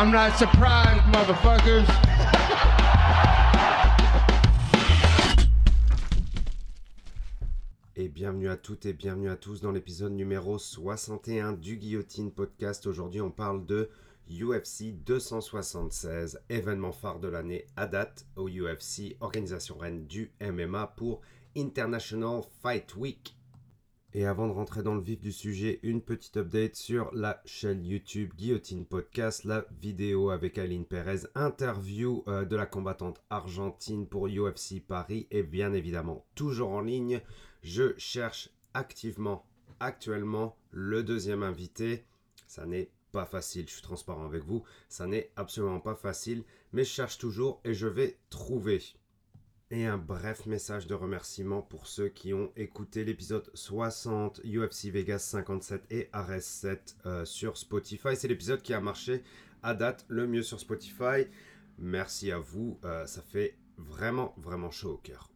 I'm not surprised, motherfuckers. Et bienvenue à toutes et bienvenue à tous dans l'épisode numéro 61 du Guillotine Podcast. Aujourd'hui, on parle de UFC 276, événement phare de l'année à date au UFC, organisation reine du MMA pour International Fight Week. Et avant de rentrer dans le vif du sujet, une petite update sur la chaîne YouTube Guillotine Podcast, la vidéo avec Aline Perez, interview euh, de la combattante argentine pour UFC Paris est bien évidemment toujours en ligne. Je cherche activement actuellement le deuxième invité. Ça n'est pas facile, je suis transparent avec vous. Ça n'est absolument pas facile, mais je cherche toujours et je vais trouver. Et un bref message de remerciement pour ceux qui ont écouté l'épisode 60 UFC Vegas 57 et Ares 7 euh, sur Spotify. C'est l'épisode qui a marché à date le mieux sur Spotify. Merci à vous, euh, ça fait vraiment vraiment chaud au cœur.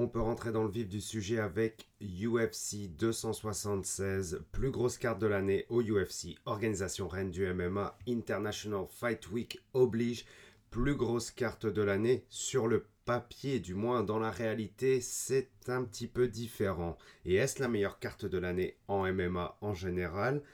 On peut rentrer dans le vif du sujet avec UFC 276, plus grosse carte de l'année au UFC, organisation reine du MMA, International Fight Week oblige, plus grosse carte de l'année sur le papier, du moins dans la réalité, c'est un petit peu différent. Et est-ce la meilleure carte de l'année en MMA en général?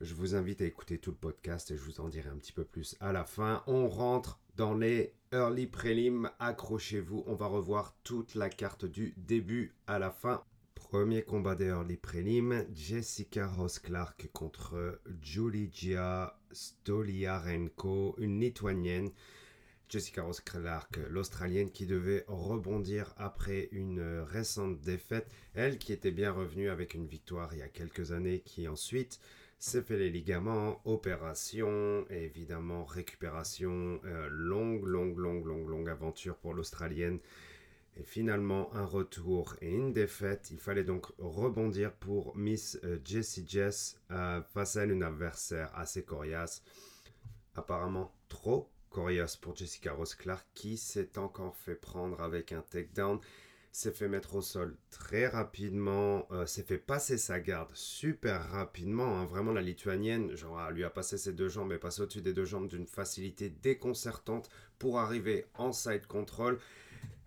Je vous invite à écouter tout le podcast et je vous en dirai un petit peu plus à la fin. On rentre dans les early prelim, accrochez-vous, on va revoir toute la carte du début à la fin. Premier combat des early prelim, Jessica Ross-Clark contre Julia Stoliarenko, une lituanienne. Jessica Ross-Clark, l'Australienne qui devait rebondir après une récente défaite. Elle qui était bien revenue avec une victoire il y a quelques années, qui ensuite s'est fait les ligaments, opération, évidemment récupération, euh, longue, longue, longue, longue, longue aventure pour l'Australienne. Et finalement, un retour et une défaite. Il fallait donc rebondir pour Miss euh, Jessie Jess euh, face à une adversaire assez coriace. Apparemment trop coriace pour Jessica Rose Clark qui s'est encore fait prendre avec un takedown s'est fait mettre au sol très rapidement, euh, s'est fait passer sa garde super rapidement. Hein. Vraiment, la lituanienne, genre, lui a passé ses deux jambes et passé au-dessus des deux jambes d'une facilité déconcertante pour arriver en side control.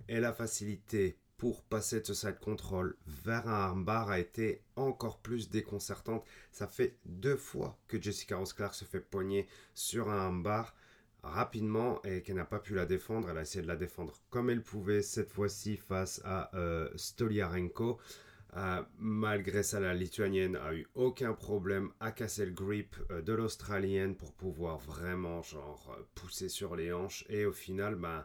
Et la facilité pour passer de ce side control vers un armbar a été encore plus déconcertante. Ça fait deux fois que Jessica Rose Clark se fait poigner sur un armbar rapidement et qu'elle n'a pas pu la défendre. Elle a essayé de la défendre comme elle pouvait, cette fois-ci face à euh, Stoliarenko. Euh, malgré ça, la lituanienne a eu aucun problème à casser le grip euh, de l'australienne pour pouvoir vraiment genre pousser sur les hanches et au final, ben,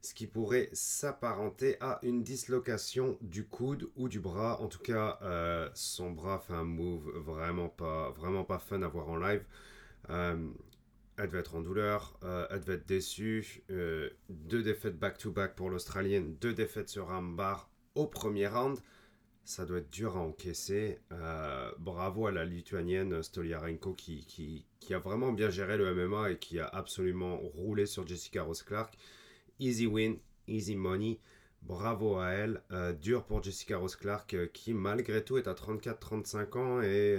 ce qui pourrait s'apparenter à une dislocation du coude ou du bras. En tout cas, son bras fait un move vraiment pas, vraiment pas fun à voir en live elle devait être en douleur, euh, elle devait être déçue. Euh, deux défaites back-to-back pour l'Australienne, deux défaites sur bar au premier round. Ça doit être dur à encaisser. Euh, bravo à la lituanienne Stoliarenko qui, qui, qui, a vraiment bien géré le MMA et qui a absolument roulé sur Jessica Rose Clark. Easy win, easy money. Bravo à elle. dur pour Jessica Rose Clark qui malgré tout est à 34-35 ans et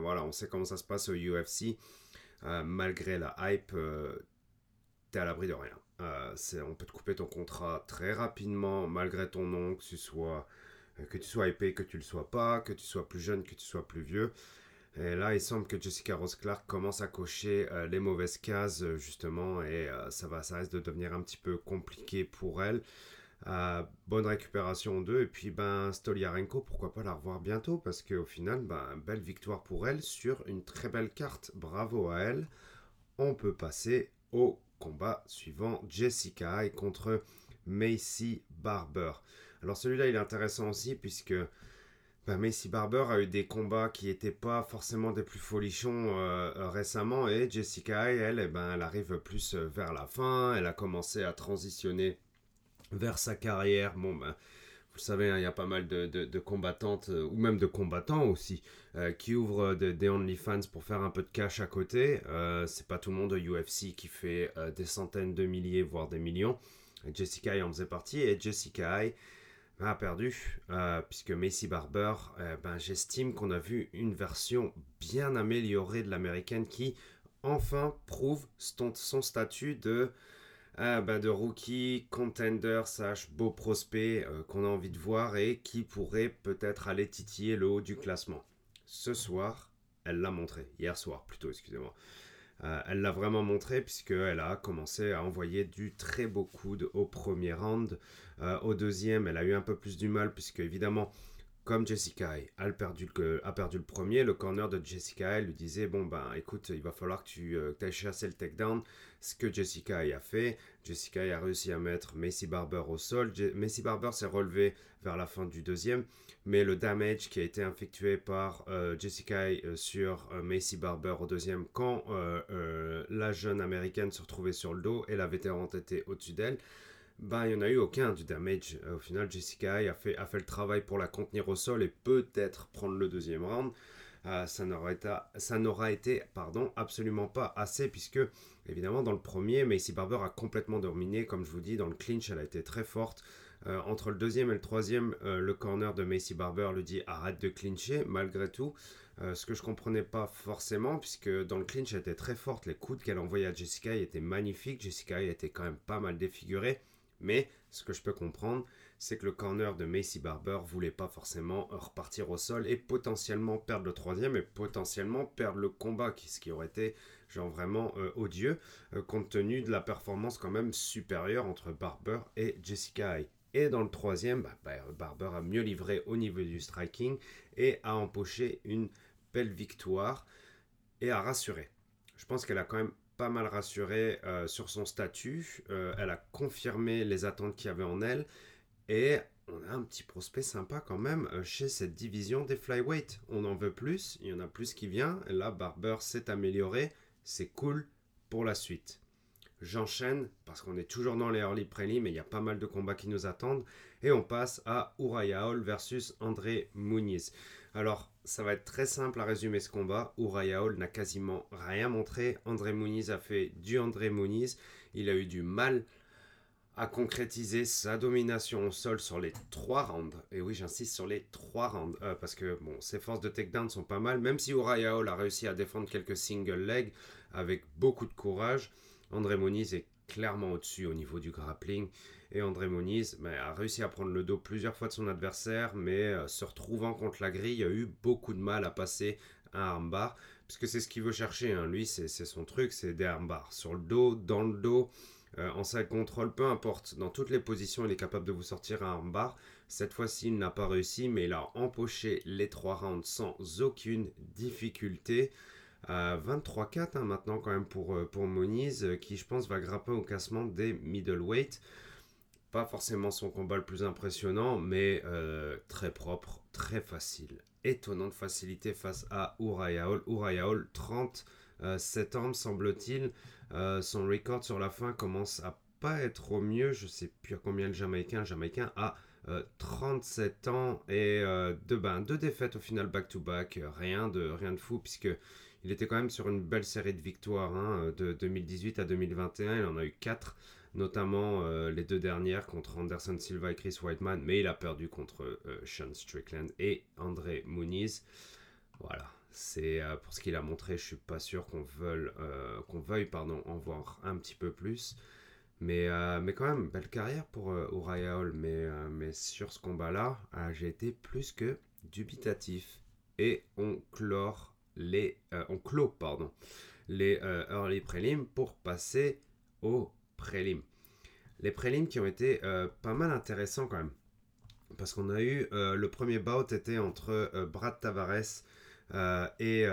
voilà, on sait comment ça se passe au UFC. Euh, malgré la hype, euh, t'es à l'abri de rien. Euh, on peut te couper ton contrat très rapidement, malgré ton nom, que tu sois, que tu sois hypé, que tu le sois pas, que tu sois plus jeune, que tu sois plus vieux. Et là, il semble que Jessica Rose Clark commence à cocher les mauvaises cases, justement, et ça, va, ça risque de devenir un petit peu compliqué pour elle. Euh, bonne récupération d'eux. Et puis, ben, Stoliarenko, pourquoi pas la revoir bientôt? Parce qu'au final, ben, belle victoire pour elle sur une très belle carte. Bravo à elle. On peut passer au combat suivant. Jessica et contre Macy Barber. Alors, celui-là, il est intéressant aussi puisque. Ben, Macy Barber a eu des combats qui n'étaient pas forcément des plus folichons euh, récemment et Jessica, elle, eh ben, elle arrive plus vers la fin, elle a commencé à transitionner vers sa carrière. Bon, ben, vous le savez, hein, il y a pas mal de, combattantes, euh, ou même de combattants aussi, euh, qui ouvrent des OnlyFans pour faire un peu de cash à côté. Euh, c'est pas tout le monde au UFC qui fait des centaines de milliers, voire des millions. Jessica en faisait partie. Et Jessica a perdu, euh, puisque Macy Barber, euh, ben, j'estime qu'on a vu une version bien améliorée de l'américaine qui enfin prouve son statut de, euh, ben, de rookie, contender, sache beau prospect qu'on a envie de voir et qui pourrait peut-être aller titiller le haut du classement. Ce soir, elle l'a montré, hier soir plutôt, excusez-moi. Euh, elle l'a vraiment montré puisqu'elle a commencé à envoyer du très beau coude au premier round. Euh, au deuxième, elle a eu un peu plus du mal puisque évidemment, comme Jessica a perdu, le, a perdu le premier, le corner de Jessica lui disait bon ben écoute, il va falloir que tu euh, ailles chasser le takedown. Ce que Jessica a fait, Jessica a réussi à mettre Macy Barber au sol. Macy Barber s'est relevé vers la fin du deuxième mais le damage qui a été effectué par euh, Jessica euh, sur euh, Macy Barber au deuxième, quand la jeune américaine se retrouvait sur le dos et la vétérante était au-dessus d'elle, ben, il n'y en a eu aucun du damage. au final, Jessica a fait, a fait le travail pour la contenir au sol et peut-être prendre le deuxième round. été, ça n'aura été pardon, absolument pas assez puisque évidemment dans le premier Macy Barber a complètement dominé comme je vous dis dans le clinch elle a été très forte euh, entre le deuxième et le troisième, euh, le corner de Macy Barber lui dit arrête de clincher, malgré tout. Euh, ce que je comprenais pas forcément, puisque dans le clinch, elle était très forte. Les coups qu'elle envoyait à Jessica étaient magnifiques. Jessica était quand même pas mal défigurée. Mais ce que je peux comprendre, c'est que le corner de Macy Barber voulait pas forcément repartir au sol et potentiellement perdre le troisième et potentiellement perdre le combat, ce qui aurait été genre vraiment odieux, compte tenu de la performance quand même supérieure entre Barber et Jessica et dans le troisième, bah, bah, Barber a mieux livré au niveau du striking et a empoché une belle victoire et a rassuré. Je pense qu'elle a quand même pas mal rassuré euh, sur son statut. Euh, elle a confirmé les attentes qu'il y avait en elle. Et on a un petit prospect sympa quand même euh, chez cette division des flyweight. On en veut plus, il y en a plus qui vient. Et là, Barber s'est amélioré. C'est cool pour la suite. J'enchaîne parce qu'on est toujours dans les early prelim et il y a pas mal de combats qui nous attendent. Et on passe à Uriah Hall versus André Muniz. Alors, ça va être très simple à résumer ce combat. Uriah Hall n'a quasiment rien montré. André Muniz a fait du André Muniz. Il a eu du mal à concrétiser sa domination au sol sur les trois rounds. Et oui, j'insiste sur les trois rounds. Euh, parce que bon, ses forces de takedown sont pas mal. Même si Uriah Hall a réussi à défendre quelques single legs avec beaucoup de courage. André Moniz est clairement au-dessus au niveau du grappling. Et André Moniz ben, a réussi à prendre le dos plusieurs fois de son adversaire, mais euh, se retrouvant contre la grille, a eu beaucoup de mal à passer un armbar, puisque c'est ce qu'il veut chercher. Hein. Lui, c'est son truc, c'est des armbars. Sur le dos, dans le dos, euh, en side control, peu importe. Dans toutes les positions, il est capable de vous sortir un armbar. Cette fois-ci, il n'a pas réussi, mais il a empoché les trois rounds sans aucune difficulté. 23-4 hein, maintenant quand même pour, euh, Moniz, euh, qui je pense va grapper au classement des middleweight. Pas forcément son combat le plus impressionnant, mais euh, très propre, très facile. Étonnante facilité face à Uriah Hall. Uriah Hall, 37 ans semble-t-il. son record sur la fin commence à pas être au mieux. Je sais plus à combien le Jamaïcain. Le Jamaïcain a 37 ans et deux, ben, deux défaites au final back-to-back. Rien, de, rien de fou puisque il était quand même sur une belle série de victoires hein, de 2018 à 2021. Il en a eu 4, notamment euh, les deux dernières contre Anderson Silva et Chris Whiteman, mais il a perdu contre euh, Sean Strickland et André Muniz. Voilà, c'est euh, pour ce qu'il a montré. Je suis pas sûr qu'on veuille, qu'on veuille pardon, en voir un petit peu plus. Mais, mais quand même, belle carrière pour Uriah Hall. Mais, mais sur ce combat-là, j'ai été plus que dubitatif. Et on clore les, on clôt pardon, les early prélims pour passer aux prélims. Les prélims qui ont été euh, pas mal intéressants quand même. Parce qu'on a eu le premier bout était entre Brad Tavares et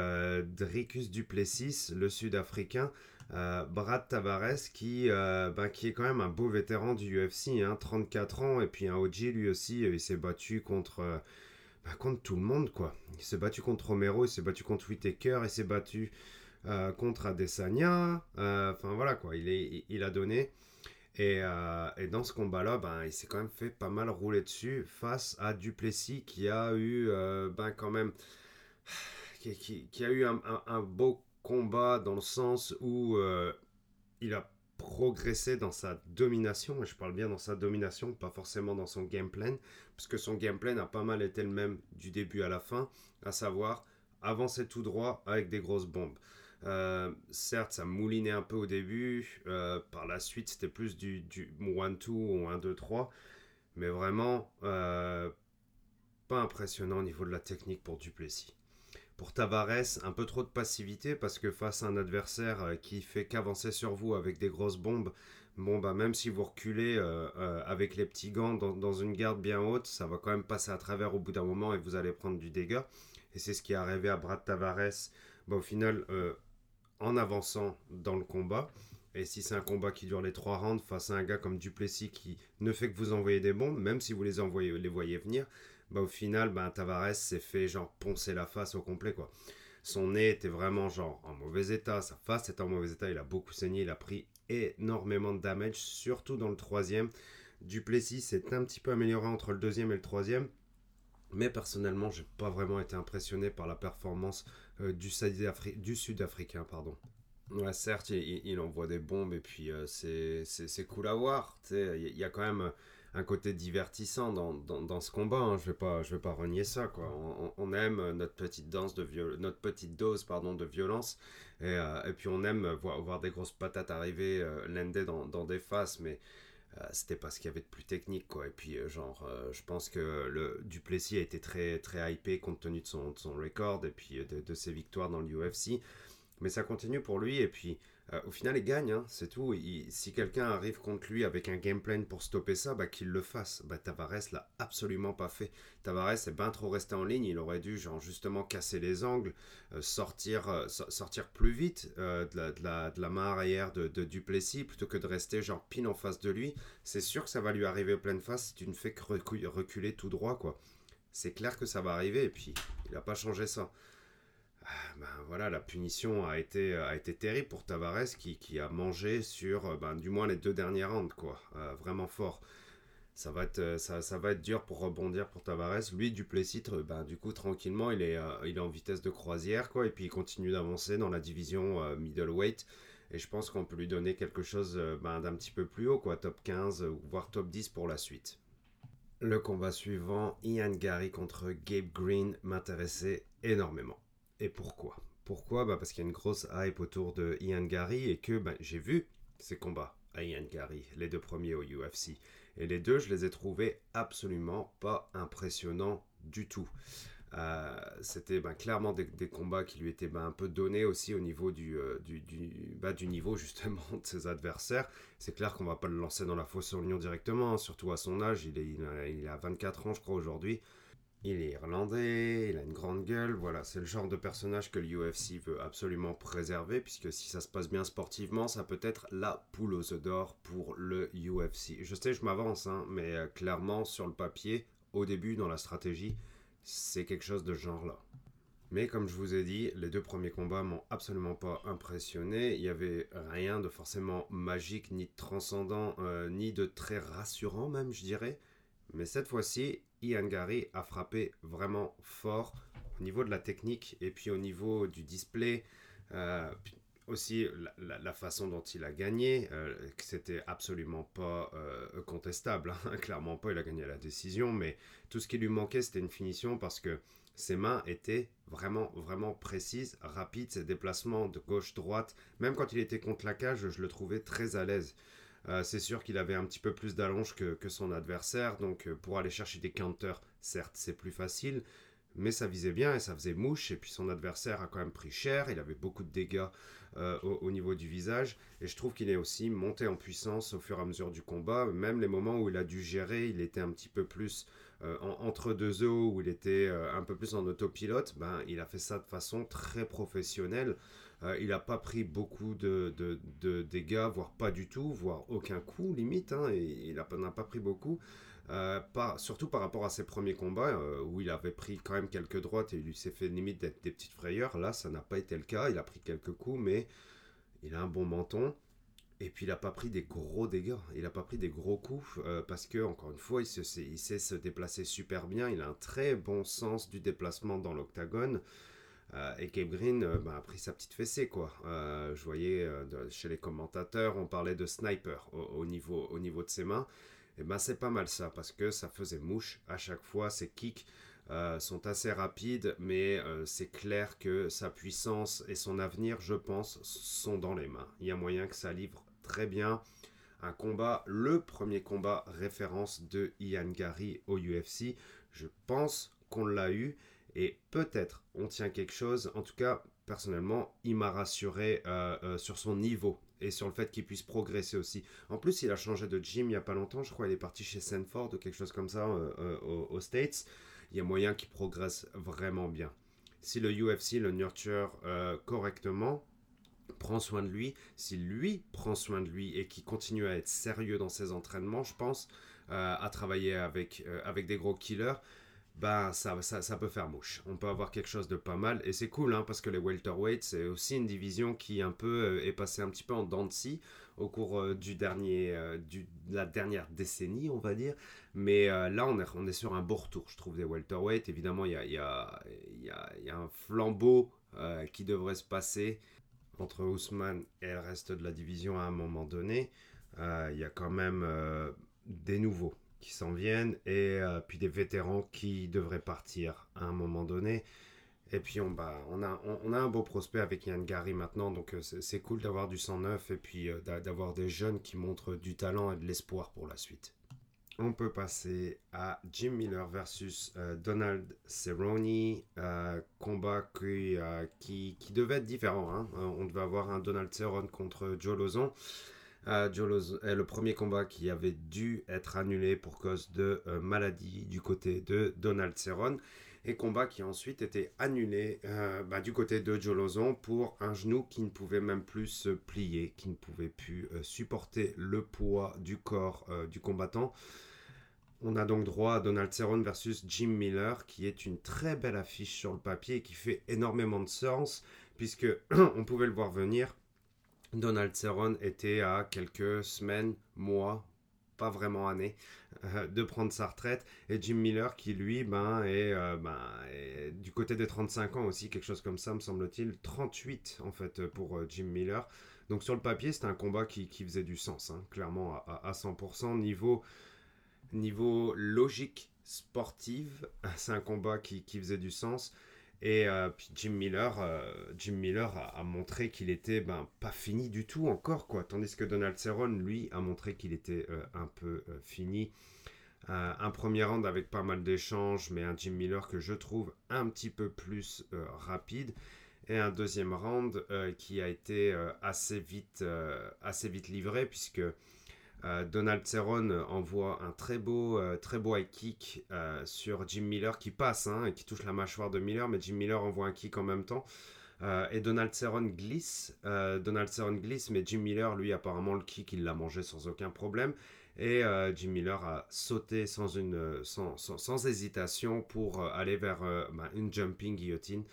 Dricus Duplessis, le sud-africain. Brad Tavares qui, ben, qui est quand même un beau vétéran du UFC, hein, 34 ans, et puis un OG lui aussi, il s'est battu contre bah, contre tout le monde, quoi. Il s'est battu contre Romero, il s'est battu contre Whitaker, il s'est battu euh, contre Adesanya. Euh, enfin, voilà, quoi. Il, a donné. Et, euh, et dans ce combat-là, ben, il s'est quand même fait pas mal rouler dessus face à Duplessis qui a eu, ben, quand même, qui, a eu un, beau combat dans le sens où il a progressé dans sa domination, et je parle bien dans sa domination, pas forcément dans son game plan, parce que son game plan a pas mal été le même du début à la fin, à savoir avancer tout droit avec des grosses bombes. Euh, certes, ça moulinait un peu au début, euh, par la suite c'était plus du, du 1-2 ou 1-2-3, mais vraiment euh, pas impressionnant au niveau de la technique pour Duplessis. Pour Tavares, un peu trop de passivité parce que face à un adversaire qui fait qu'avancer sur vous avec des grosses bombes, bon bah même si vous reculez avec les petits gants dans, une garde bien haute, ça va quand même passer à travers au bout d'un moment et vous allez prendre du dégât. Et c'est ce qui est arrivé à Brad Tavares, bah, au final, en avançant dans le combat. Et si c'est un combat qui dure les trois rounds face à un gars comme Duplessis qui ne fait que vous envoyer des bombes, même si vous les, envoyez, les voyez venir, bah, au final, bah, Tavares s'est fait genre poncer la face au complet, quoi. Son nez était vraiment genre en mauvais état, sa face était en mauvais état, il a beaucoup saigné, il a pris énormément de damage, surtout dans le troisième. Duplessis s'est un petit peu amélioré entre le deuxième et le troisième. Mais personnellement, j'ai pas vraiment été impressionné par la performance euh, du, Sud-Africain. Pardon. Ouais, certes, il, envoie des bombes et puis euh, c'est cool à voir. Il y, a quand même un côté divertissant dans, dans, ce combat. Hein. Je vais pas vais pas renier ça quoi. On, aime notre petite danse de notre petite dose pardon de violence et, euh, et puis on aime voir, voir, des grosses patates arriver euh, l'ender dans, dans, des faces mais c'était pas ce qu'il y avait de plus technique quoi. Et puis genre je pense que le Duplessis a été très très hypé compte tenu de son, de son record et puis de, de ses victoires dans l'UFC mais ça continue pour lui et puis euh, au final, il gagne, hein, c'est tout. si quelqu'un arrive contre lui avec un game plan pour stopper ça, bah, qu'il le fasse. Bah, Tavares l'a absolument pas fait. Tavares est bien trop resté en ligne. Il aurait dû genre, justement casser les angles, euh, sortir, euh, sortir plus vite de la, de, la, de, main arrière de, de, Duplessis plutôt que de rester genre pile en face de lui. C'est sûr que ça va lui arriver pleine face si tu ne fais que reculer tout droit. quoi. C'est clair que ça va arriver et puis il n'a pas changé ça. Ah, ben voilà, la punition a été, a été terrible pour Tavares qui, qui a mangé sur euh, ben, du moins les deux dernières rounds, quoi. Euh, vraiment fort. Ça va, être, euh, ça, ça, va être dur pour rebondir pour Tavares. Lui, Duplessis, ben, du coup, tranquillement, il est, il est en vitesse de croisière, quoi. Et puis, il continue d'avancer dans la division middleweight. Et je pense qu'on peut lui donner quelque chose ben, d'un petit peu plus haut, quoi. Top 15, voire top 10 pour la suite. Le combat suivant, Ian Gary contre Gabe Green, m'intéressait énormément. Et pourquoi? Pourquoi? Bah Parce qu'il y a une grosse hype autour de Ian Gary et que bah, j'ai vu ces combats à Ian Gary, les deux premiers au UFC. Et les deux, je les ai trouvés absolument pas impressionnants du tout. Euh, c'était bah, clairement des, combats qui lui étaient un peu donnés aussi au niveau du, euh, du, du, niveau justement de ses adversaires. C'est clair qu'on va pas le lancer dans la fosse au lion directement, hein, surtout à son âge. Il, est, a, il a 24 ans, je crois, aujourd'hui. Il est irlandais, il a une grande gueule, voilà, c'est le genre de personnage que l'UFC veut absolument préserver, puisque si ça se passe bien sportivement, ça peut être la poule aux œufs d'or pour le UFC. Je sais, je m'avance, hein, mais euh, clairement, sur le papier, au début, dans la stratégie, c'est quelque chose de genre là. Mais comme je vous ai dit, les deux premiers combats m'ont absolument pas impressionné. Il y avait rien de forcément magique, ni de transcendant, euh, ni de très rassurant même, je dirais. Mais cette fois-ci, Ian Gary a frappé vraiment fort au niveau de la technique et puis au niveau du display. Euh, aussi la, façon dont il a gagné, euh, c'était absolument pas euh, contestable, hein. clairement pas, il a gagné la décision, mais tout ce qui lui manquait c'était une finition parce que ses mains étaient vraiment vraiment précises, rapides, ses déplacements de gauche-droite, même quand il était contre la cage, je le trouvais très à l'aise. Euh, c'est sûr qu'il avait un petit peu plus d'allonge que, son adversaire, donc euh, pour aller chercher des counters, certes c'est plus facile, mais ça visait bien et ça faisait mouche. Et puis son adversaire a quand même pris cher, il avait beaucoup de dégâts euh, au, niveau du visage. Et je trouve qu'il est aussi monté en puissance au fur et à mesure du combat. Même les moments où il a dû gérer, il était un petit peu plus entre deux eaux, où il était un peu plus en autopilote. Ben, il a fait ça de façon très professionnelle. Euh, il n'a pas pris beaucoup de, dégâts, voire pas du tout, voire aucun coup limite. Hein, et il n'a pas pris beaucoup. Euh, surtout par rapport à ses premiers combats euh, où il avait pris quand même quelques droites et il s'est fait limite des, des petites frayeurs. Là, ça n'a pas été le cas. Il a pris quelques coups, mais il a un bon menton. Et puis il n'a pas pris des gros dégâts, il n'a pas pris des gros coups parce que, encore une fois, il, il, sait se déplacer super bien, il a un très bon sens du déplacement dans l'octagone. Et Gabe Green bah, a pris sa petite fessée, quoi. je voyais chez les commentateurs, on parlait de sniper au, niveau, au niveau de ses mains. Et ben c'est pas mal ça, parce que ça faisait mouche à chaque fois, ses kicks euh, sont assez rapides, mais euh, c'est clair que sa puissance et son avenir, je pense, sont dans les mains. Il y a moyen que ça livre très bien un combat, le premier combat référence de Ian Gary au UFC. Je pense qu'on l'a eu et peut-être on tient quelque chose. En tout cas, personnellement, il m'a rassuré euh, sur son niveau et sur le fait qu'il puisse progresser aussi. En plus, il a changé de gym il n'y a pas longtemps, je crois, il est parti chez Sanford ou quelque chose comme ça aux States il y a moyen qu'il progresse vraiment bien. Si le UFC le nurture euh, correctement, prend soin de lui, si lui prend soin de lui et qu'il continue à être sérieux dans ses entraînements, je pense, euh, à travailler avec, euh, avec des gros killers, ben ça, ça, peut faire mouche. On peut avoir quelque chose de pas mal et c'est cool hein, parce que les welterweights c'est aussi une division qui un peu est passée un petit peu en dents de scie au cours euh, du dernier, euh, du, de la dernière décennie, on va dire. Mais euh, là, on est, on est sur un beau retour, je trouve, des welterweight. Évidemment, il y a, y, a, y, a, y a, un flambeau qui devrait se passer entre Ousmane et le reste de la division à un moment donné. Il y a quand même des nouveaux qui s'en viennent et puis des vétérans qui devraient partir à un moment donné. Et puis on, bah, on, a, on, a un beau prospect avec Yann Gary maintenant, donc euh, c'est cool d'avoir du sang neuf et puis euh, d'avoir des jeunes qui montrent du talent et de l'espoir pour la suite. On peut passer à Jim Miller versus euh, Donald Cerrone, combat qui, qui, qui, devait être différent. Hein. on devait avoir un Donald Cerrone contre Joe Lozon. Est le premier combat qui avait dû être annulé pour cause de maladie du côté de Donald Cerrone et combat qui a ensuite été annulé euh, bah, du côté de Jolozon pour un genou qui ne pouvait même plus se plier, qui ne pouvait plus euh, supporter le poids du corps euh, du combattant. On a donc droit à Donald Cerrone versus Jim Miller, qui est une très belle affiche sur le papier et qui fait énormément de sens, puisque on pouvait le voir venir. Donald Cerrone était à quelques semaines, mois, pas vraiment année, euh, de prendre sa retraite. Et Jim Miller qui, lui, ben, euh, ben, est, du côté des 35 ans aussi, quelque chose comme ça, me semble-t-il. 38, en fait, pour euh, Jim Miller. Donc sur le papier, c'était un combat qui, faisait du sens, clairement, à, 100%. Niveau, niveau logique sportive, c'est un combat qui, qui faisait du sens. Et euh, puis Jim Miller, euh, Jim Miller a, montré qu'il était ben, pas fini du tout encore, quoi. Tandis que Donald Cerrone, lui, a montré qu'il était euh, un peu fini. un premier round avec pas mal d'échanges, mais un Jim Miller que je trouve un petit peu plus rapide. Et un deuxième round qui a été assez, vite, assez vite livré, puisque euh, Donald Cerrone envoie un très beau, euh, très beau high kick euh, sur Jim Miller qui passe hein, et qui touche la mâchoire de Miller, mais Jim Miller envoie un kick en même temps. et Donald Cerrone glisse, Donald Cerrone glisse, mais Jim Miller, lui, apparemment, le kick, il l'a mangé sans aucun problème. Et Jim Miller a sauté sans, une, sans, sans, hésitation pour aller vers bah, une jumping guillotine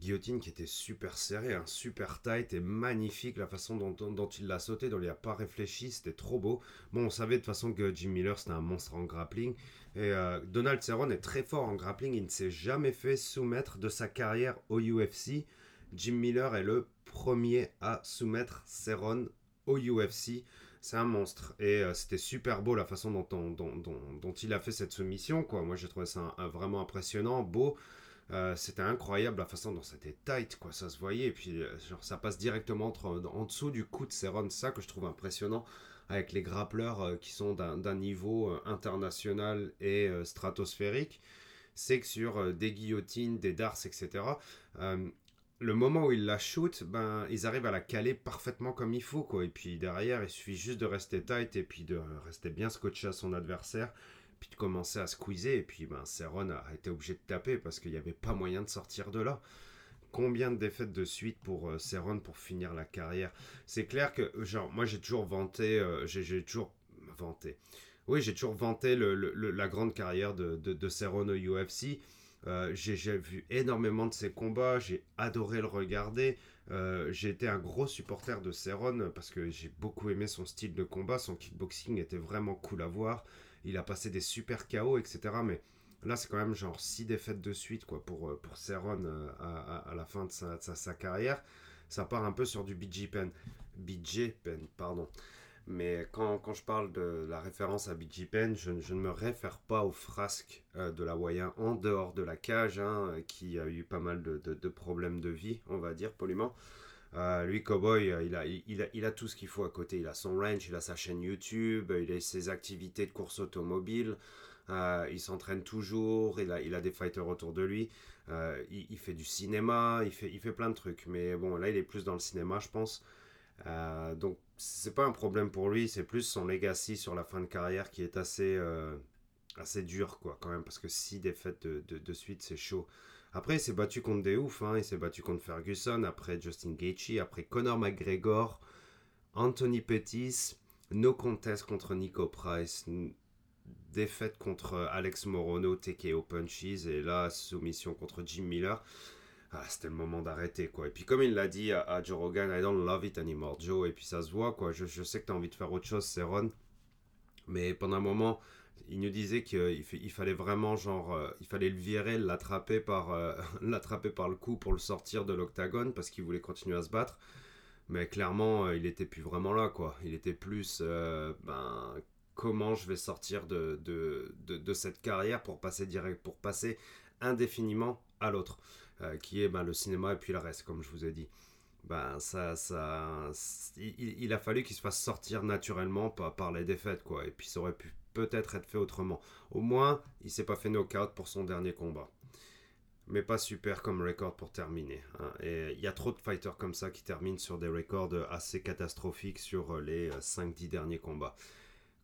guillotine qui était super serrée, hein, super tight et magnifique la façon dont, dont, il l'a sauté, dont il n'a pas réfléchi, c'était trop beau. Bon, on savait de toute façon que Jim Miller c'était un monstre en grappling. Et euh, Donald Cerrone est très fort en grappling, il ne s'est jamais fait soumettre de sa carrière au UFC. Jim Miller est le premier à soumettre Cerrone au UFC. C'est un monstre. Et euh, c'était super beau la façon dont, dont, il a fait cette soumission. Quoi. Moi j'ai trouvé ça vraiment impressionnant, beau. Euh, c'était incroyable la façon dont c'était tight, quoi, ça se voyait. Et puis, euh, genre, ça passe directement en dessous du cou de Seron. Ça que je trouve impressionnant avec les grappleurs euh, qui sont d'un niveau international et stratosphérique. C'est que sur des guillotines, des darts, etc., le moment où ils la shoot, ben, ils arrivent à la caler parfaitement comme il faut. Quoi. Et puis derrière, il suffit juste de rester tight et puis de rester bien scotché à son adversaire puis de commencer à squeezer. Et puis, ben, a été obligé de taper parce qu'il n'y avait pas moyen de sortir de là. Combien de défaites de suite pour euh, pour finir la carrière? C'est clair que, genre, moi j'ai toujours vanté, euh, j'ai toujours vanté. Oui, j'ai toujours vanté le, la grande carrière de, de, de au UFC. Euh, j'ai vu énormément de ses combats, j'ai adoré le regarder. Euh, j'ai été un gros supporter de Cerrone parce que j'ai beaucoup aimé son style de combat. Son kickboxing était vraiment cool à voir il a passé des super KO, etc. Mais Là, c'est quand même genre 6 défaites de suite quoi, pour, pour Cerrone à, la fin de sa, carrière. Ça part un peu sur du BJ Pen. BJ Pen, pardon. Mais quand, quand, je parle de la référence à BG Pen, je, ne me réfère pas aux frasques euh, de la Waya en dehors de la cage, hein, qui a eu pas mal de, problèmes de vie, on va dire poliment. Euh, lui, Cowboy, euh, il a, il, a, il a tout ce qu'il faut à côté. Il a son range, il a sa chaîne YouTube, il a ses activités de course automobile. il s'entraîne toujours, il a, il a des fighters autour de lui. Il, fait du cinéma, il fait, il fait plein de trucs. Mais bon, là, il est plus dans le cinéma, je pense. donc c'est pas un problème pour lui, c'est plus son legacy sur la fin de carrière qui est assez, euh, assez dur, quoi, quand même, parce que si défaites de, de, suite, c'est chaud. Après, il s'est battu contre des oufs, hein. il s'est battu contre Ferguson, après Justin Gaethje, après Conor McGregor, Anthony Pettis, no contest contre Nico Price, défaite contre Alex Morono, TKO Punches, et là, soumission contre Jim Miller ah, c'était le moment d'arrêter, quoi. Et puis, comme il l'a dit à, Joe Rogan, I don't love it anymore, Joe. Et puis, ça se voit, quoi. Je, je sais que tu as envie de faire autre chose, Ron. Mais pendant un moment, il nous disait qu'il il fallait vraiment, genre, euh, il fallait le virer, l'attraper par, euh, l'attraper par le cou pour le sortir de l'octagone parce qu'il voulait continuer à se battre. Mais clairement, euh, il était plus vraiment là, quoi. Il était plus, ben, comment je vais sortir de, de, de, cette carrière pour passer direct, pour passer indéfiniment à l'autre. Qui est ben, le cinéma et puis le reste, comme je vous ai dit. Ben, ça, ça, il, a fallu qu'il se fasse sortir naturellement par, par les défaites, quoi. Et puis ça aurait pu peut-être être fait autrement. Au moins, il s'est pas fait knockout pour son dernier combat. Mais pas super comme record pour terminer. Hein. Et il y a trop de fighters comme ça qui terminent sur des records assez catastrophiques sur les 5-10 derniers combats.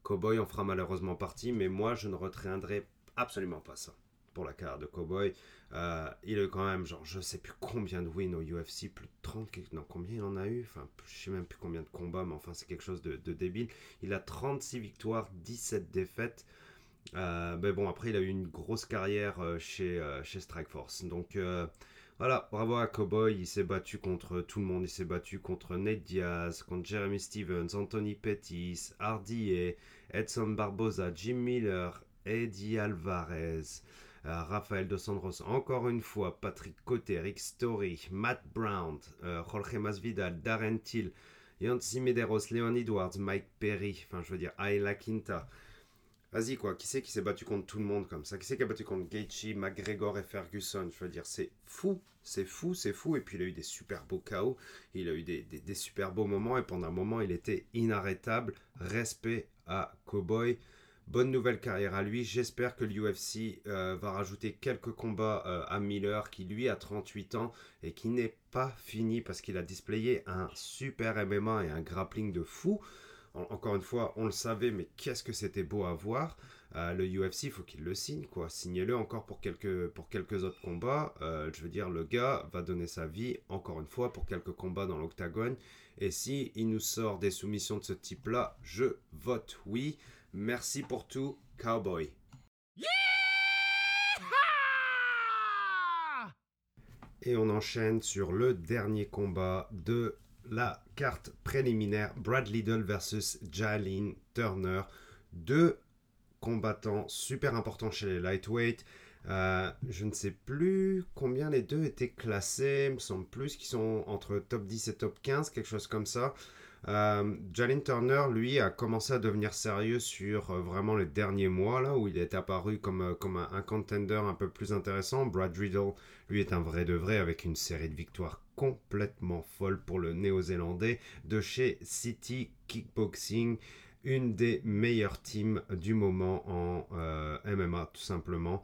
Cowboy en fera malheureusement partie, mais moi je ne retiendrai absolument pas ça pour la carte de Cowboy. Euh, il a eu quand même, genre, je sais plus combien de wins au UFC, plus de 30, non, combien il en a eu? Enfin, je sais même plus combien de combats, mais enfin, c'est quelque chose de, débile. Il a 36 victoires, 17 défaites. Euh, mais bon, après, il a eu une grosse carrière euh, chez, chez Strikeforce. Donc, voilà, bravo à Cowboy. Il s'est battu contre tout le monde. Il s'est battu contre Nate Diaz, contre Jeremy Stevens, Anthony Pettis, Hardy Edson Barboza, Jim Miller, Eddie Alvarez. Euh, Rafael Dos Santos, encore une fois, Patrick Cote, Rick Story, Matt Brown, euh, Jorge Masvidal, Darren Till, Yancy Medeiros, Leon Edwards, Mike Perry, enfin je veux dire Ayla Quinta. Vas-y quoi, qui c'est qui s'est battu contre tout le monde comme ça? Qui c'est qui a battu contre Gaethje, McGregor et Ferguson? Je veux dire, c'est fou, c'est fou, c'est fou. Et puis il a eu des super beaux chaos, il a eu des, des, des super beaux moments et pendant un moment il était inarrêtable. Respect à Cowboy. Bonne nouvelle carrière à lui. J'espère que l'UFC euh, va rajouter quelques combats euh, à Miller qui lui a 38 ans et qui n'est pas fini parce qu'il a displayé un super MMA et un grappling de fou. encore une fois, on le savait, mais qu'est-ce que c'était beau à voir. Euh, le UFC, il faut qu'il le signe, quoi. Signez-le encore pour quelques, pour autres combats. je veux dire, le gars va donner sa vie, encore une fois, pour quelques combats dans l'octagone. Et si il nous sort des soumissions de ce type-là, je vote oui. Merci pour tout, Cowboy. Et on enchaîne sur le dernier combat de la carte préliminaire Brad Liddle versus Jalin Turner. Deux combattants super importants chez les lightweight. Euh, je ne sais plus combien les deux étaient classés. Il me semble plus qu'ils sont entre top 10 et top 15, quelque chose comme ça. Euh, Jalin Turner, lui, a commencé à devenir sérieux sur euh, vraiment les derniers mois, là, où il est apparu comme, euh, comme un, contender un peu plus intéressant. Brad Riddle, lui, est un vrai de vrai avec une série de victoires complètement folle pour le néo-zélandais de chez City Kickboxing, une des meilleures teams du moment en MMA, tout simplement.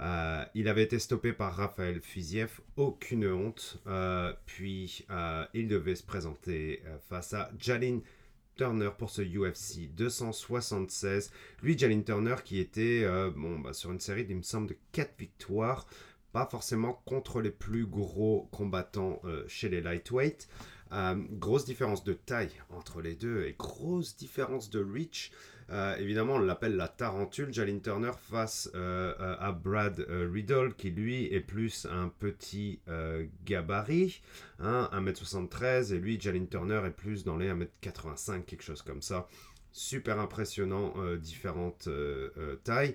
Euh, il avait été stoppé par Raphaël Fiziev, aucune honte. Euh, puis euh, il devait se présenter face à Jalin Turner pour ce UFC 276. Lui, Jalin Turner, qui était bon, bah, sur une série, il me semble, de 4 victoires. Pas forcément contre les plus gros combattants chez les lightweight. grosse différence de taille entre les deux et grosse différence de reach. Euh, évidemment, on l'appelle la tarentule, Jalin Turner, face euh, euh, à Brad Riddle, qui lui est plus un petit gabarit, hein, 1m73, et lui, Jalin Turner, est plus dans les 1m85, quelque chose comme ça. Super impressionnant, différentes tailles.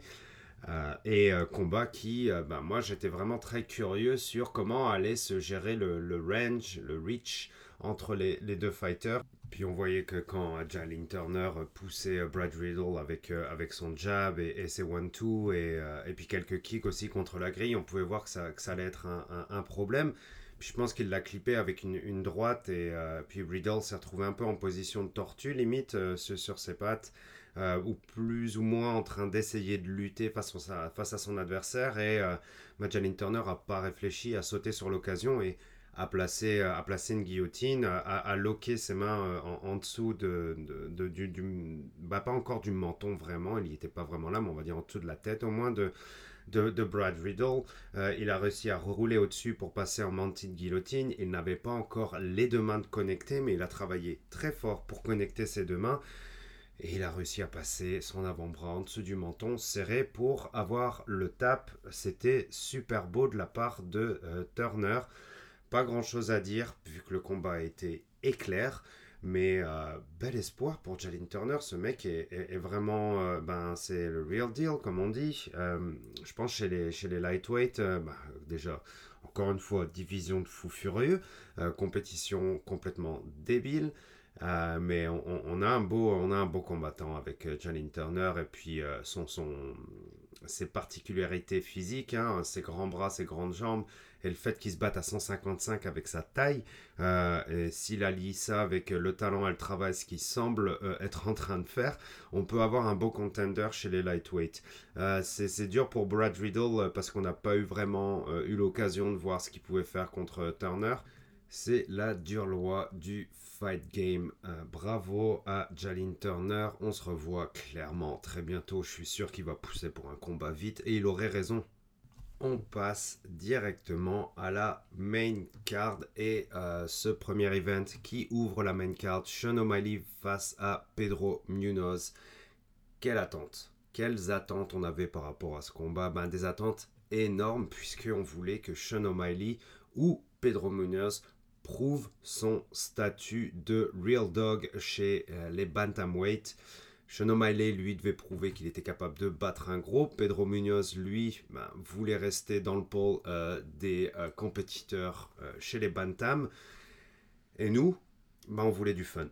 et combat qui, ben, moi j'étais vraiment très curieux sur comment allait se gérer le, range, le reach entre les, deux fighters. Puis on voyait que quand Jalen Turner poussait Brad Riddle avec, avec son jab et, ses one-two et, et, puis quelques kicks aussi contre la grille, on pouvait voir que ça, que ça allait être un, un, problème. Puis je pense qu'il l'a clippé avec une, une droite et puis Riddle s'est retrouvé un peu en position de tortue limite sur ses pattes. Euh, ou plus ou moins en train d'essayer de lutter face à, face à son adversaire. Et euh, Turner n'a pas réfléchi, a sauté sur l'occasion et a placé, a placé une guillotine, a, a loqué ses mains euh, en, dessous de, de, du, du bah, pas encore du menton vraiment, il n'y était pas vraiment là, mais on va dire en dessous de la tête au moins de, de, de, Brad Riddle. Euh, il a réussi à rouler au-dessus pour passer en mounted guillotine. Il n'avait pas encore les deux mains connectées, mais il a travaillé très fort pour connecter ses deux mains. Et il a réussi à passer son avant-bras en dessous du menton serré pour avoir le tap. C'était super beau de la part de euh, Turner. Pas grand-chose à dire vu que le combat a été éclair. Mais euh, bel espoir pour Jalin Turner. Ce mec est, vraiment... Euh, ben, c'est le real deal, comme on dit. je pense chez les, chez les lightweight, ben, déjà, encore une fois, division de fous furieux. compétition complètement débile. Euh, mais on, a un beau, on a un beau combattant avec euh, Jalin Turner et puis euh, son, son, ses particularités physiques, hein, ses grands bras, ses grandes jambes et le fait qu'il se batte à 155 avec sa taille. et s'il allie ça avec le talent et le travail, ce qu'il semble être en train de faire, on peut avoir un beau contender chez les lightweight. c'est dur pour Brad Riddle parce qu'on n'a pas eu vraiment eu l'occasion de voir ce qu'il pouvait faire contre Turner. C'est la dure loi du Fight Game. Euh, bravo à Jalin Turner. On se revoit clairement très bientôt. Je suis sûr qu'il va pousser pour un combat vite et il aurait raison. On passe directement à la main card et euh, ce premier event qui ouvre la main card. Sean O'Malley face à Pedro Munoz. Quelle attente Quelles attentes on avait par rapport à ce combat? Ben, Des attentes énormes puisqu'on voulait que Sean O'Malley ou Pedro Munoz prouve son statut de real dog chez euh, les bantamweight. Sean O'Malley, lui, devait prouver qu'il était capable de battre un gros. Pedro Munoz, lui, ben, voulait rester dans le pôle euh, des euh, compétiteurs chez les bantam. Et nous, ben, on voulait du fun.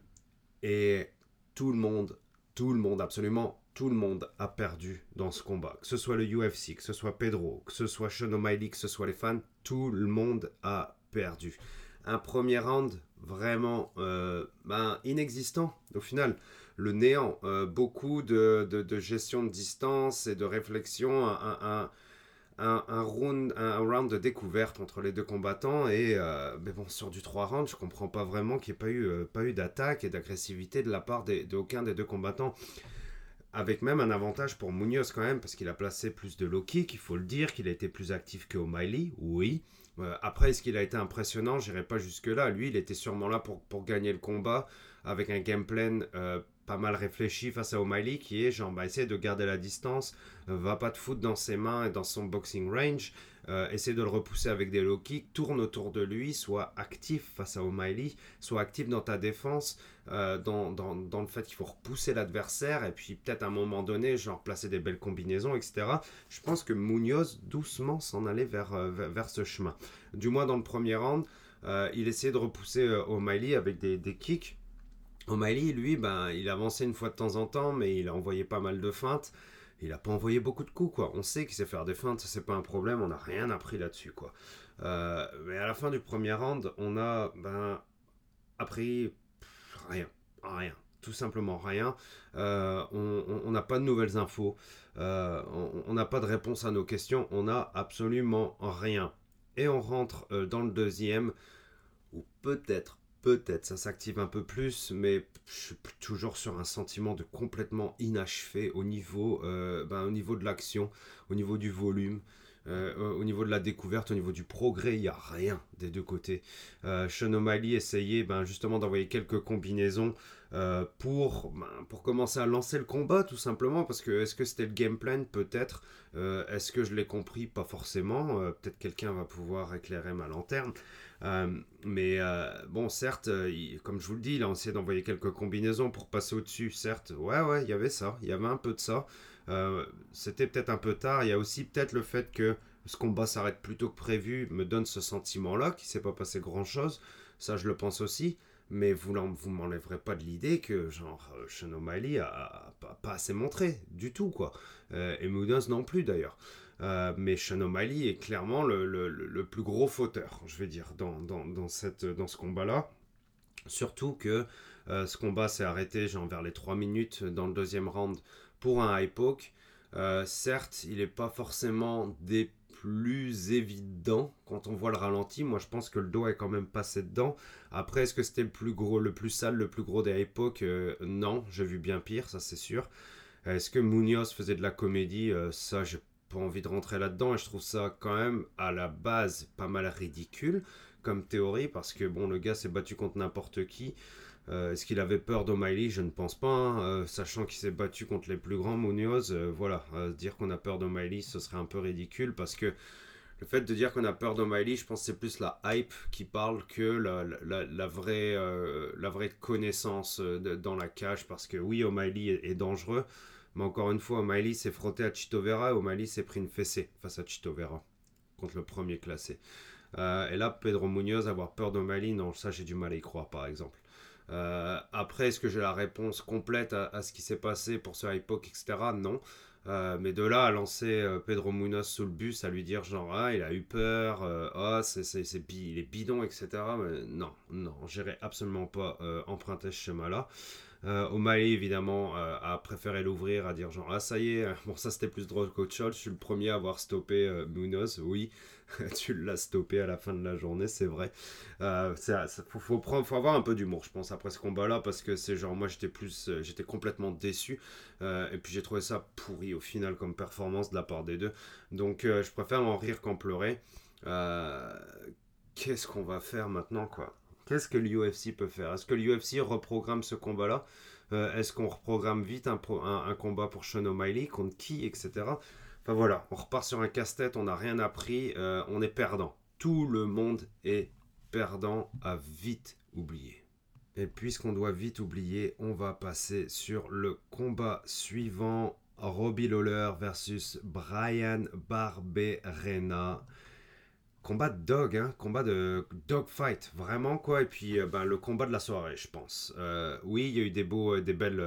Et tout le monde, tout le monde, absolument tout le monde a perdu dans ce combat. Que ce soit le UFC, que ce soit Pedro, que ce soit Sean O'Malley, que ce soit les fans, tout le monde a perdu un premier round vraiment euh, ben, inexistant au final. Le néant, euh, beaucoup de, gestion de distance et de réflexion, un, un, round, un round de découverte entre les deux combattants. Et euh, mais bon, sur du 3 rounds, je comprends pas vraiment qu'il n'y ait pas eu, pas eu d'attaque et d'agressivité de la part d'aucun des, deux combattants avec même un avantage pour Munoz quand même, parce qu'il a placé plus de low kick, il faut le dire, qu'il a été plus actif que O'Malley, oui, après, est-ce qu'il a été impressionnant? J'irai pas jusque-là. Lui, il était sûrement là pour, pour gagner le combat avec un game plan euh, pas mal réfléchi face à O'Malley qui est genre, bah, essayer de garder la distance, euh, va pas te foutre dans ses mains et dans son boxing range, euh, essaie de le repousser avec des low kicks, tourne autour de lui, soit actif face à O'Malley, soit actif dans ta défense, euh, dans, dans, dans, le fait qu'il faut repousser l'adversaire et puis peut-être à un moment donné, genre placer des belles combinaisons, etc. Je pense que Munoz doucement s'en allait vers, euh, vers, ce chemin. Du moins dans le premier round, il essayait de repousser O'Malley avec des, des kicks. O'Malley, lui, ben, il avançait une fois de temps en temps, mais il a envoyé pas mal de feintes il a pas envoyé beaucoup de coups, quoi. On sait qu'il sait faire des feintes, ça c'est pas un problème, on n'a rien appris là-dessus, quoi. Euh, mais à la fin du premier round, on a ben, appris rien, rien, tout simplement rien. Euh, on n'a pas de nouvelles infos, euh, on n'a pas de réponse à nos questions, on n'a absolument rien. Et on rentre dans le deuxième, ou peut-être peut-être ça s'active un peu plus, mais je suis toujours sur un sentiment de complètement inachevé au niveau, euh, ben, de l'action, au niveau du volume. Euh, au niveau de la découverte, au niveau du progrès, il n'y a rien des deux côtés. Euh, Sean O'Malley essayait ben, justement d'envoyer quelques combinaisons euh, pour, ben, pour commencer à lancer le combat, tout simplement, parce que est-ce que c'était le game plan Peut-être. Est-ce que je l'ai compris? Pas forcément. Peut-être quelqu'un va pouvoir éclairer ma lanterne. Mais bon, certes, comme je vous le dis, il a essayé d'envoyer quelques combinaisons pour passer au-dessus. Certes, ouais, ouais, il y avait ça. Il y avait un peu de ça. c'était peut-être un peu tard. Il y a aussi peut-être le fait que ce combat s'arrête plus tôt que prévu me donne ce sentiment-là, qu'il ne s'est pas passé grand-chose. Ça, je le pense aussi mais vous vous m'enlèverez pas de l'idée que genre euh, Sean O'Malley a, pas, assez montré du tout quoi euh, et Munoz non plus d'ailleurs euh, mais Sean O'Malley est clairement le, plus gros fauteur je vais dire dans, ce combat là surtout que ce combat s'est arrêté genre vers les 3 minutes dans le deuxième round pour un high poke certes il n'est pas forcément des plus évident quand on voit le ralenti. Moi, je pense que le dos est quand même passé dedans. Après, est-ce que c'était le plus gros, le plus sale, le plus gros des euh, Non, j'ai vu bien pire, ça c'est sûr. Est-ce que Munoz faisait de la comédie? Euh, Ça, j'ai pas envie de rentrer là-dedans et je trouve ça quand même à la base pas mal ridicule comme théorie parce que bon, le gars s'est battu contre n'importe qui. Euh, est-ce qu'il avait peur d'O'Malley Je ne pense pas. Hein. Euh, sachant qu'il s'est battu contre les plus grands Munoz, euh, voilà, dire qu'on a peur d'O'Malley, ce serait un peu ridicule parce que le fait de dire qu'on a peur d'O'Malley, je pense c'est plus la hype qui parle que la, vraie, la vraie connaissance dans la cage. Parce que oui, O'Malley est, dangereux, mais encore une fois, O'Malley s'est frotté à Chito Vera et O'Malley s'est pris une fessée face à Chito Vera contre le premier classé. et là, Pedro Munoz, avoir peur d'O'Malley, non, ça j'ai du mal à y croire par exemple. Euh, après, est-ce que j'ai la réponse complète à, ce qui s'est passé pour ce hypoc, etc. Non. Euh, mais de là à lancer euh, Pedro Munoz sous le bus, à lui dire genre ah il a eu peur, ah c'est, c'est, il est bidon, etc. non, non, j'irai absolument pas emprunter ce schéma-là. Euh, O'Malley, évidemment, euh, a préféré l'ouvrir, à dire genre, ah ça y est, bon ça c'était plus drôle qu'autre chose, je suis le premier à avoir stoppé euh, Munoz, oui, tu l'as stoppé à la fin de la journée, c'est vrai. Euh, faut, faut avoir un peu d'humour, je pense, après ce combat-là, parce que c'est genre, moi j'étais plus, j'étais complètement déçu, et puis j'ai trouvé ça pourri au final comme performance de la part des deux. Donc je préfère en rire qu'en pleurer. Qu'est-ce qu'on va faire maintenant, quoi? Qu'est-ce que l'UFC peut faire? Est-ce que l'UFC reprogramme ce combat-là? Euh, Est-ce qu'on reprogramme vite un, combat pour Sean O'Malley Contre qui Etc. Enfin voilà, on repart sur un casse-tête, on n'a rien appris, euh, on est perdant. Tout le monde est perdant à vite oublier. Et puisqu'on doit vite oublier, on va passer sur le combat suivant. Robbie Lawler versus Brian Barberena combat de dog, hein, combat de dog fight, vraiment quoi. Et puis euh, ben, le combat de la soirée, je pense. Euh, oui, il y a eu des beaux, euh, des belles,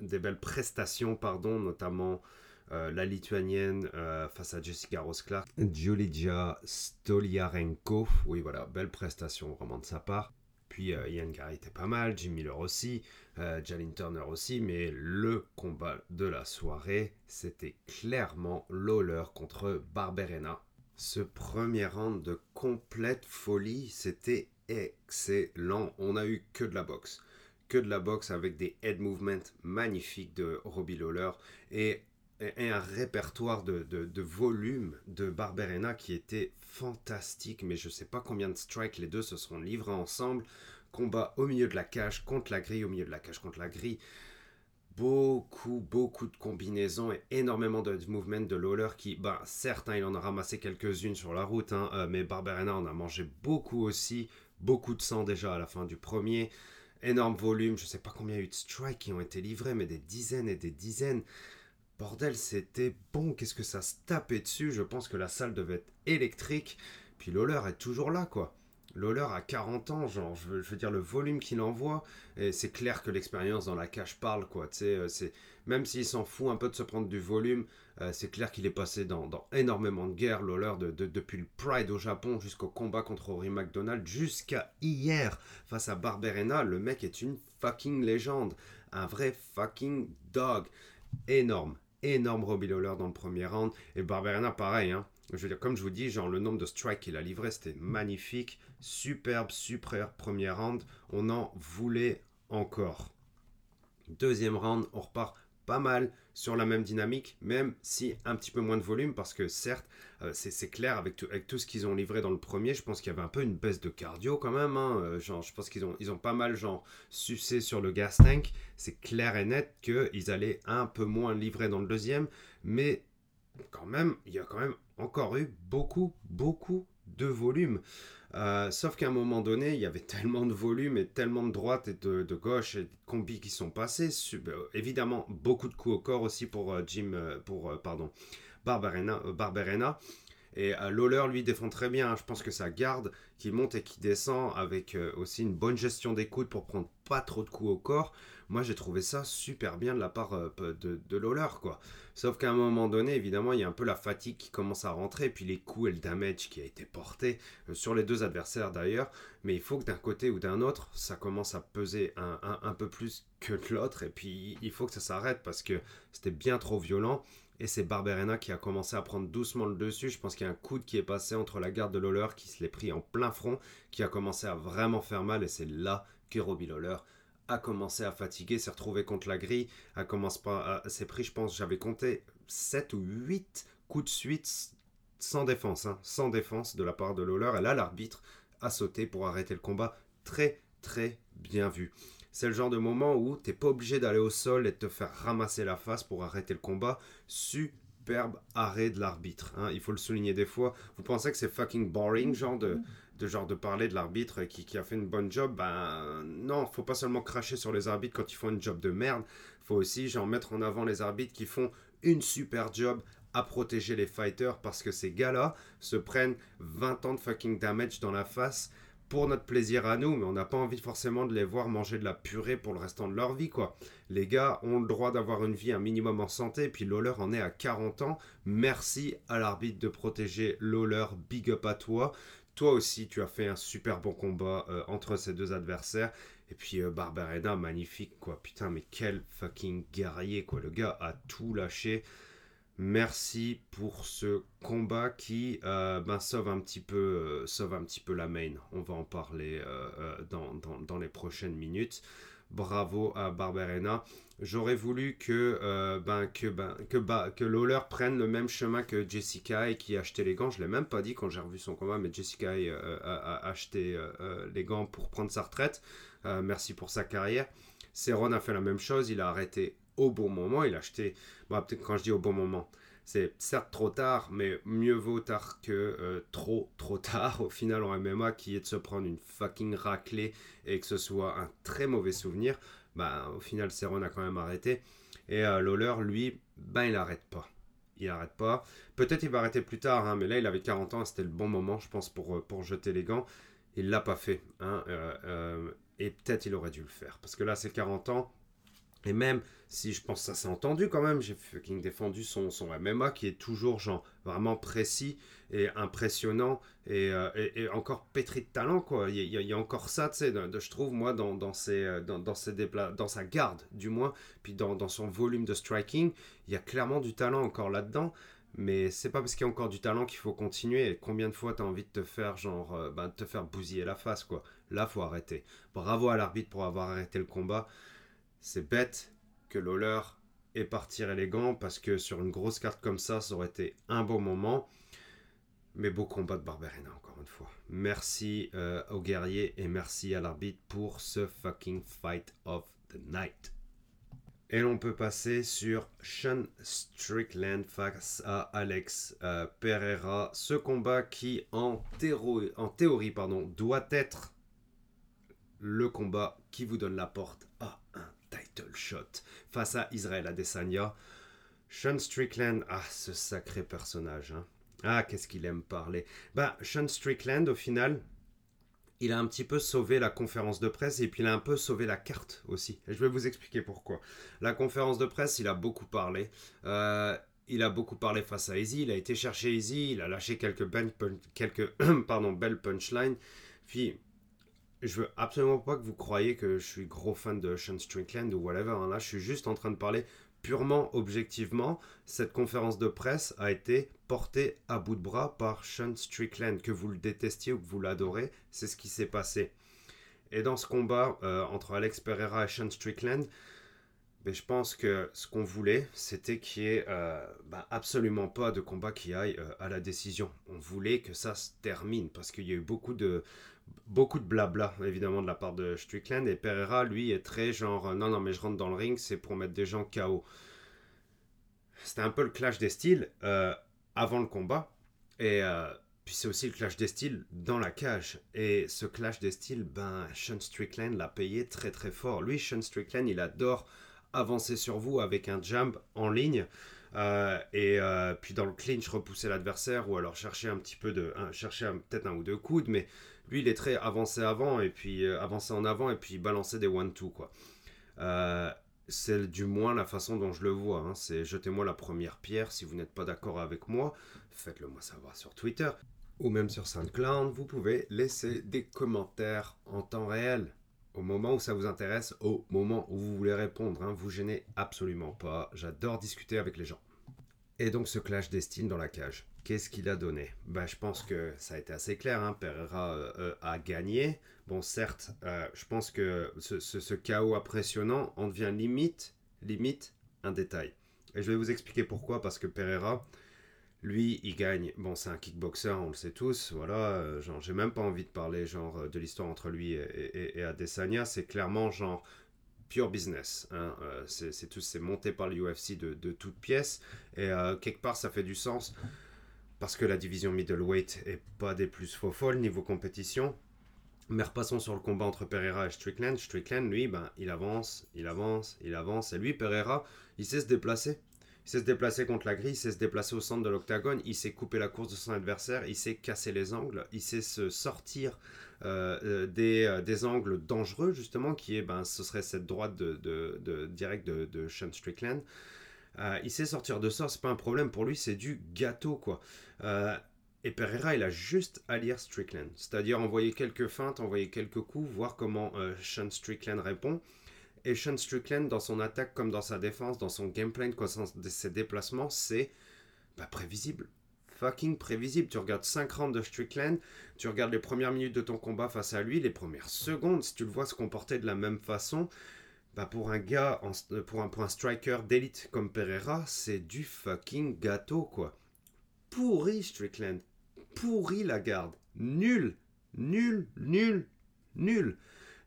des belles prestations, pardon, notamment la lituanienne face à Jessica Rose Clark, Julija Stoliarenko. Oui, voilà, belle prestation vraiment de sa part. Puis Ian Gary était pas mal, Jim Miller aussi, Jalin Turner aussi, mais le combat de la soirée, c'était clairement Lawler contre Barberena ce premier round de complète folie, c'était excellent. On a eu que de la boxe. Que de la boxe avec des head movements magnifiques de Robbie Lawler et, un répertoire de, volume de Barberena qui était fantastique. Mais je ne sais pas combien de strikes les deux se seront livrés ensemble. Combat au milieu de la cage contre la grille, au milieu de la cage contre la grille beaucoup, beaucoup de combinaisons et énormément de movements de Lawler qui, ben, certes, hein, il en a ramassé quelques-unes sur la route, hein, euh, mais Barberena en a mangé beaucoup aussi, beaucoup de sang déjà à la fin du premier, énorme volume, je sais pas combien il y a eu de strikes qui ont été livrés, mais des dizaines et des dizaines. Bordel, c'était bon, qu'est-ce que ça se tapait dessus, je pense que la salle devait être électrique, puis Lawler est toujours là, quoi. Lawler a 40 ans, genre, je veux, dire, le volume qu'il envoie, et c'est clair que l'expérience dans la cage parle, quoi, tu sais, euh, même s'il s'en fout un peu de se prendre du volume, euh, c'est clair qu'il est passé dans, énormément de guerres, Lawler, de, depuis le Pride au Japon jusqu'au combat contre Rory McDonald, jusqu'à hier, face à Barberena, le mec est une fucking légende, un vrai fucking dog, énorme, énorme Robbie Lawler dans le premier round, et Barberena pareil, hein, je veux dire, comme je vous dis, genre le nombre de strikes qu'il a livré, c'était magnifique. Superbe, super premier round. On en voulait encore. Deuxième round, on repart pas mal sur la même dynamique, même si un petit peu moins de volume, parce que certes, euh, c'est clair avec tout, ce qu'ils ont livré dans le premier, je pense qu'il y avait un peu une baisse de cardio quand même. Hein, euh, je pense qu'ils ont, ils ont pas mal genre sucé sur le gas tank. C'est clair et net qu'ils allaient un peu moins livrer dans le deuxième, mais quand même, il y a quand même encore eu beaucoup, beaucoup de volume. Euh, sauf qu'à un moment donné, il y avait tellement de volume et tellement de droite et de, gauche et de combis qui sont passés. Euh, évidemment, beaucoup de coups au corps aussi pour euh, Jim, pour, pardon, Barberena. Barberena. Et Lawler, lui, défend très bien. Je pense que sa garde qui monte et qui descend avec aussi une bonne gestion des coudes pour prendre pas trop de coups au corps. Moi, j'ai trouvé ça super bien de la part de, de Lawler, quoi. Sauf qu'à un moment donné, évidemment, il y a un peu la fatigue qui commence à rentrer, et puis les coups et le damage qui a été porté euh, sur les deux adversaires d'ailleurs. Mais il faut que d'un côté ou d'un autre, ça commence à peser un, un, peu plus que l'autre, et puis il faut que ça s'arrête parce que c'était bien trop violent. Et c'est Barberena qui a commencé à prendre doucement le dessus. Je pense qu'il y a un coude qui est passé entre la garde de Lawler qui se l'est pris en plein front, qui a commencé à vraiment faire mal. Et c'est là que Robbie Lawler a commencé à fatiguer, s'est retrouvé contre la grille, a commencé à, s'est pris, je pense, j'avais compté 7 ou 8 coups de suite sans défense, hein, sans défense de la part de Lawler. Et là, l'arbitre a sauté pour arrêter le combat. Très, très bien vu. C'est le genre de moment où t'es pas obligé d'aller au sol et de te faire ramasser la face pour arrêter le combat. Superbe arrêt de l'arbitre. Hein. Il faut le souligner des fois. Vous pensez que c'est fucking boring, genre de genre de parler de l'arbitre qui, qui, a fait une bonne job, ben non, faut pas seulement cracher sur les arbitres quand ils font une job de merde, faut aussi genre mettre en avant les arbitres qui font une super job à protéger les fighters parce que ces gars-là se prennent 20 ans de fucking damage dans la face pour notre plaisir à nous, mais on n'a pas envie forcément de les voir manger de la purée pour le restant de leur vie, quoi. Les gars ont le droit d'avoir une vie un minimum en santé, puis Lawler en est à 40 ans. Merci à l'arbitre de protéger Lawler, big up à toi. Toi aussi, tu as fait un super bon combat euh, entre ces deux adversaires. Et puis euh, magnifique quoi. Putain, mais quel fucking guerrier quoi. Le gars a tout lâché. Merci pour ce combat qui euh, ben, sauve, un petit peu, sauve un petit peu la main. On va en parler dans, dans, les prochaines minutes. Bravo à Barbarena. J'aurais voulu que, euh, ben, que, ben, que, que Lawler prenne le même chemin que Jessica et qui a acheté les gants. Je ne l'ai même pas dit quand j'ai revu son combat, mais Jessica euh, a, acheté euh, les gants pour prendre sa retraite. merci pour sa carrière. Seron a fait la même chose. Il a arrêté au bon moment. Il a acheté. Bon, peut-être quand je dis au bon moment, c'est certes trop tard, mais mieux vaut tard que trop, trop tard au final en MMA, qui est de se prendre une fucking raclée et que ce soit un très mauvais souvenir bah, au final, Seron a quand même arrêté. Et euh, lui, ben, il n'arrête pas. Il n'arrête pas. Peut-être il va arrêter plus tard, hein, mais là, il avait 40 ans, c'était le bon moment, je pense, pour, euh, pour jeter les gants. Il l'a pas fait. Hein, euh, et peut-être il aurait dû le faire. Parce que là, c'est 40 ans. Et même si je pense que ça s'est entendu quand même, j'ai fucking défendu son, son MMA qui est toujours genre vraiment précis et impressionnant et, euh, encore pétri de talent quoi. Il y, a, encore ça, tu sais, je trouve moi dans, dans, ses, euh, dans, ses dans sa garde du moins, puis dans, dans son volume de striking, il y a clairement du talent encore là-dedans. Mais c'est pas parce qu'il y a encore du talent qu'il faut continuer. Et combien de fois tu as envie de te faire genre, euh, de te faire bousiller la face quoi. Là faut arrêter. Bravo à l'arbitre pour avoir arrêté le combat. C'est bête que Lawler ait parti élégant parce que sur une grosse carte comme ça, ça aurait été un bon moment. Mais beau combat de Barberena encore une fois. Merci euh, aux guerriers et merci à l'arbitre pour ce fucking fight of the night. Et l'on peut passer sur Sean Strickland face à Alex euh, Pereira. Ce combat qui, en, en théorie, pardon, doit être le combat qui vous donne la porte à title shot face à Israel Adesanya. Sean Strickland, ah, ce sacré personnage. Hein. Ah, qu'est-ce qu'il aime parler. Bah, Sean Strickland, au final, il a un petit peu sauvé la conférence de presse et puis il a un peu sauvé la carte aussi. Et je vais vous expliquer pourquoi. La conférence de presse, il a beaucoup parlé. Euh, il a beaucoup parlé face à Easy. Il a été chercher Easy. Il a lâché quelques, quelques pardon, belles punchlines. Puis je veux absolument pas que vous croyiez que je suis gros fan de Sean Strickland ou whatever. Hein. Là, je suis juste en train de parler purement objectivement. Cette conférence de presse a été portée à bout de bras par Sean Strickland. Que vous le détestiez ou que vous l'adorez, c'est ce qui s'est passé. Et dans ce combat euh, entre Alex Pereira et Sean Strickland, Mais je pense que ce qu'on voulait, c'était qu'il n'y ait euh, bah, absolument pas de combat qui aille euh, à la décision. On voulait que ça se termine parce qu'il y a eu beaucoup de, beaucoup de blabla, évidemment, de la part de Strickland. Et Pereira, lui, est très genre euh, non, non, mais je rentre dans le ring, c'est pour mettre des gens KO. C'était un peu le clash des styles avant le combat. Et puis c'est aussi le clash des styles dans la cage. Et ce clash des styles, ben, Sean Strickland l'a payé très très fort. Lui, Sean Strickland, il adore avancer sur vous avec un jump en ligne. Euh, et euh, puis dans le clinch repousser l'adversaire ou alors chercher un petit peu de chercher peut-être un ou deux coudes mais lui il est très avancé avant et puis euh, avancer en avant et puis balancer des one two quoi c'est du moins la façon dont je le vois hein. c'est jetez-moi la première pierre si vous n'êtes pas d'accord avec moi faites-le moi savoir sur Twitter ou même sur SoundCloud vous pouvez laisser des commentaires en temps réel au moment où ça vous intéresse, au moment où vous voulez répondre. Hein, vous gênez absolument pas. J'adore discuter avec les gens. Et donc ce clash d'estime dans la cage, qu'est-ce qu'il a donné? Bah, Je pense que ça a été assez clair. Hein. Pereira euh, euh, a gagné. Bon, certes, euh, je pense que ce, chaos impressionnant en devient limite, limite un détail. Et je vais vous expliquer pourquoi. Parce que Pereira, lui, il gagne. Bon, c'est un kickboxer, on le sait tous. Voilà, genre, j'ai même pas envie de parler genre de l'histoire entre lui et, Adesanya. C'est clairement genre pure business. Hein. C'est tout, c'est monté par l'UFC de, de toutes pièces. Et quelque part, ça fait du sens parce que la division middleweight est pas des plus faux folles niveau compétition. Mais repassons sur le combat entre Pereira et Strickland. Strickland, lui, ben, il avance, il avance, il avance. Et lui, Pereira, il sait se déplacer. Il sait se déplacer contre la grille, il sait se déplacer au centre de l'octagone, il sait couper la course de son adversaire, il sait casser les angles, il sait se sortir euh, euh, des, euh, des, angles dangereux, justement, qui est, ben, ce serait cette droite de, de, de de, de Sean Strickland. Il sait sortir de ça, c'est pas un problème pour lui, c'est du gâteau, quoi. et Pereira, il a juste à lire Strickland, c'est-à-dire envoyer quelques feintes, envoyer quelques coups, voir comment Sean Strickland répond. Et Sean Strickland, dans son attaque comme dans sa défense, dans son gameplay, dans ses déplacements, c'est bah, prévisible. Fucking prévisible. Tu regardes 5 rounds de Strickland, tu regardes les premières minutes de ton combat face à lui, les premières secondes, si tu le vois se comporter de la même façon, bah pour un gars, pour, un, pour striker d'élite comme Pereira, c'est du fucking gâteau, quoi. Pourri Strickland. Pourri la garde. Nul. Nul, nul, nul.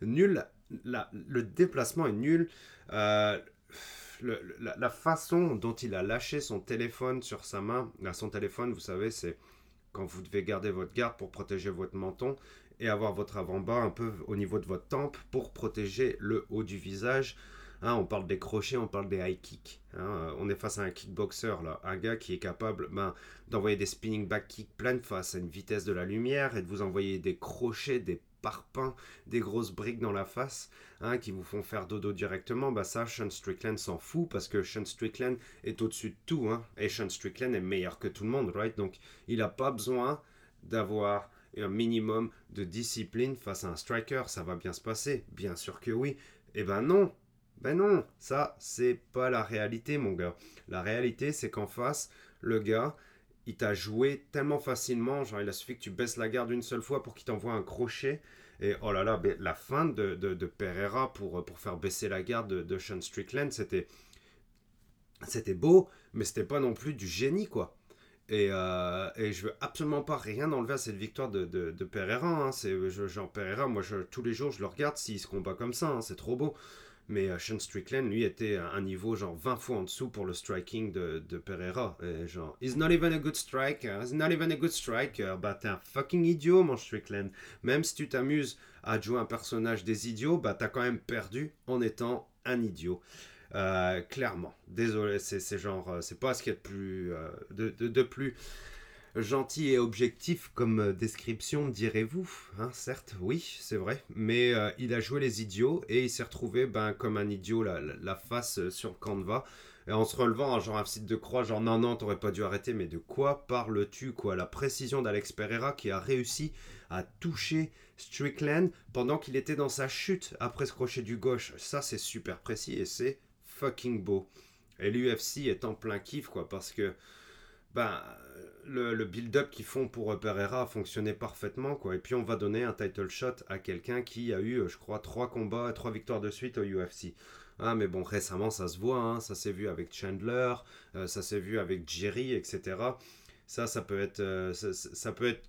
Nul le déplacement est nul. Euh, la, façon dont il a lâché son téléphone sur sa main, son téléphone, vous savez, c'est quand vous devez garder votre garde pour protéger votre menton et avoir votre avant-bas un peu au niveau de votre tempe pour protéger le haut du visage. Hein, on parle des crochets, on parle des high kicks. Hein. on est face à un kickboxer, là, un gars qui est capable ben, d'envoyer des spinning back kicks pleine face à une vitesse de la lumière et de vous envoyer des crochets, des parpaing, des grosses briques dans la face, hein, qui vous font faire dodo directement, bah ça, Sean Strickland s'en fout parce que Sean Strickland est au-dessus de tout, hein, et Sean Strickland est meilleur que tout le monde, right? Donc, il n'a pas besoin d'avoir un minimum de discipline face à un striker, ça va bien se passer, bien sûr que oui. Eh ben non, ben non, ça c'est pas la réalité mon gars. La réalité c'est qu'en face, le gars, il t'a joué tellement facilement, genre il a suffi que tu baisses la garde une seule fois pour qu'il t'envoie un crochet. Et oh là là, la fin de, de, Pereira pour, pour faire baisser la garde de, de Sean Strickland, c'était c'était beau, mais c'était pas non plus du génie quoi. Et, euh, et, je veux absolument pas rien enlever à cette victoire de, Pereira. Hein. C'est genre Pereira, moi tous les jours je le regarde s'il se combat comme ça, hein. c'est trop beau. Mais euh, Sean Strickland, lui, était à un niveau genre 20 fois en dessous pour le striking de, de Pereira. Et genre, he's not even a good striker, he's not even a good striker. Bah, t'es un fucking idiot, mon Strickland. Même si tu t'amuses à jouer un personnage des idiots, bah, t'as quand même perdu en étant un idiot. Euh, clairement. Désolé, c'est genre, euh, c'est pas ce qu'il y a de plus, plus gentil et objectif comme euh, description, direz-vous. Hein, certes, oui, c'est vrai. Mais euh, il a joué les idiots et il s'est retrouvé ben, comme un idiot la, face euh, sur Canva. Et en se relevant, genre un site de croix, genre non, non, t'aurais pas dû arrêter, mais de quoi parles-tu quoi? La précision d'Alex Pereira qui a réussi à toucher Strickland pendant qu'il était dans sa chute après ce crochet du gauche. Ça, c'est super précis et c'est fucking beau. Et l'UFC est en plein kiff, quoi, parce que, ben, le, build-up qu'ils font pour Pereira a fonctionné parfaitement. Quoi. Et puis on va donner un title shot à quelqu'un qui a eu, je crois, trois combats, trois victoires de suite au UFC. Hein, mais bon, récemment, ça se voit. hein, ça s'est vu avec Chandler, euh, ça s'est vu avec Jerry, etc. Ça, ça peut être, euh, ça- ça peut être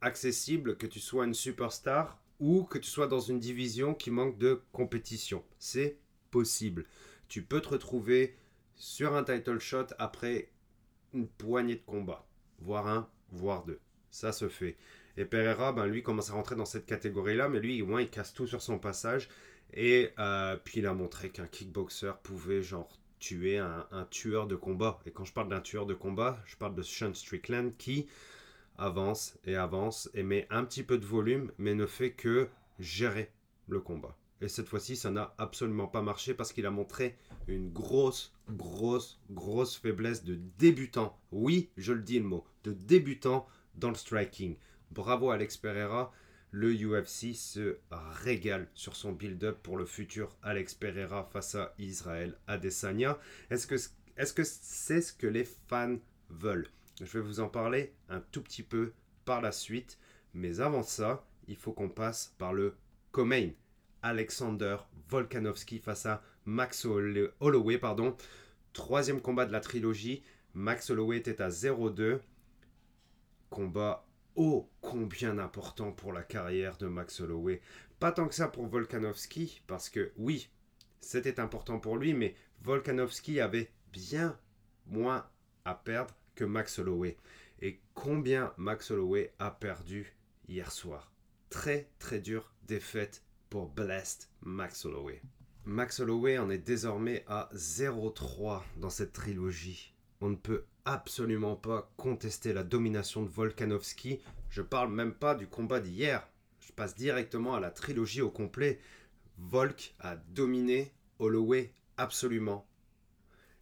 accessible que tu sois une superstar ou que tu sois dans une division qui manque de compétition. C'est possible. Tu peux te retrouver sur un title shot après une poignée de combats, voire un, voire deux. Ça se fait. Et Pereira, ben, lui, commence à rentrer dans cette catégorie-là, mais lui, au moins, il casse tout sur son passage. Et euh, puis, il a montré qu'un kickboxer pouvait, genre, tuer un, tueur de combat. Et quand je parle d'un tueur de combat, je parle de Sean Strickland qui avance et avance et met un petit peu de volume, mais ne fait que gérer le combat. Et cette fois-ci, ça n'a absolument pas marché parce qu'il a montré une grosse, grosse, grosse faiblesse de débutant. Oui, je le dis le mot, de débutant dans le striking. Bravo Alex Pereira. Le UFC se régale sur son build-up pour le futur Alex Pereira face à Israël Adesanya. Est-ce que c'est ce que les fans veulent? Je vais vous en parler un tout petit peu par la suite. Mais avant ça, il faut qu'on passe par le co-main. Alexander Volkanovski face à Max Holl- Holloway. Pardon. Troisième combat de la trilogie. Max Holloway était à 0-2. Combat ô combien important pour la carrière de Max Holloway. Pas tant que ça pour Volkanovski, parce que oui, c'était important pour lui, mais Volkanovski avait bien moins à perdre que Max Holloway. Et combien Max Holloway a perdu hier soir Très très dure défaite pour Blessed Max Holloway. Max Holloway en est désormais à 0-3 dans cette trilogie. On ne peut absolument pas contester la domination de Volkanovski. Je parle même pas du combat d'hier. Je passe directement à la trilogie au complet. Volk a dominé Holloway absolument.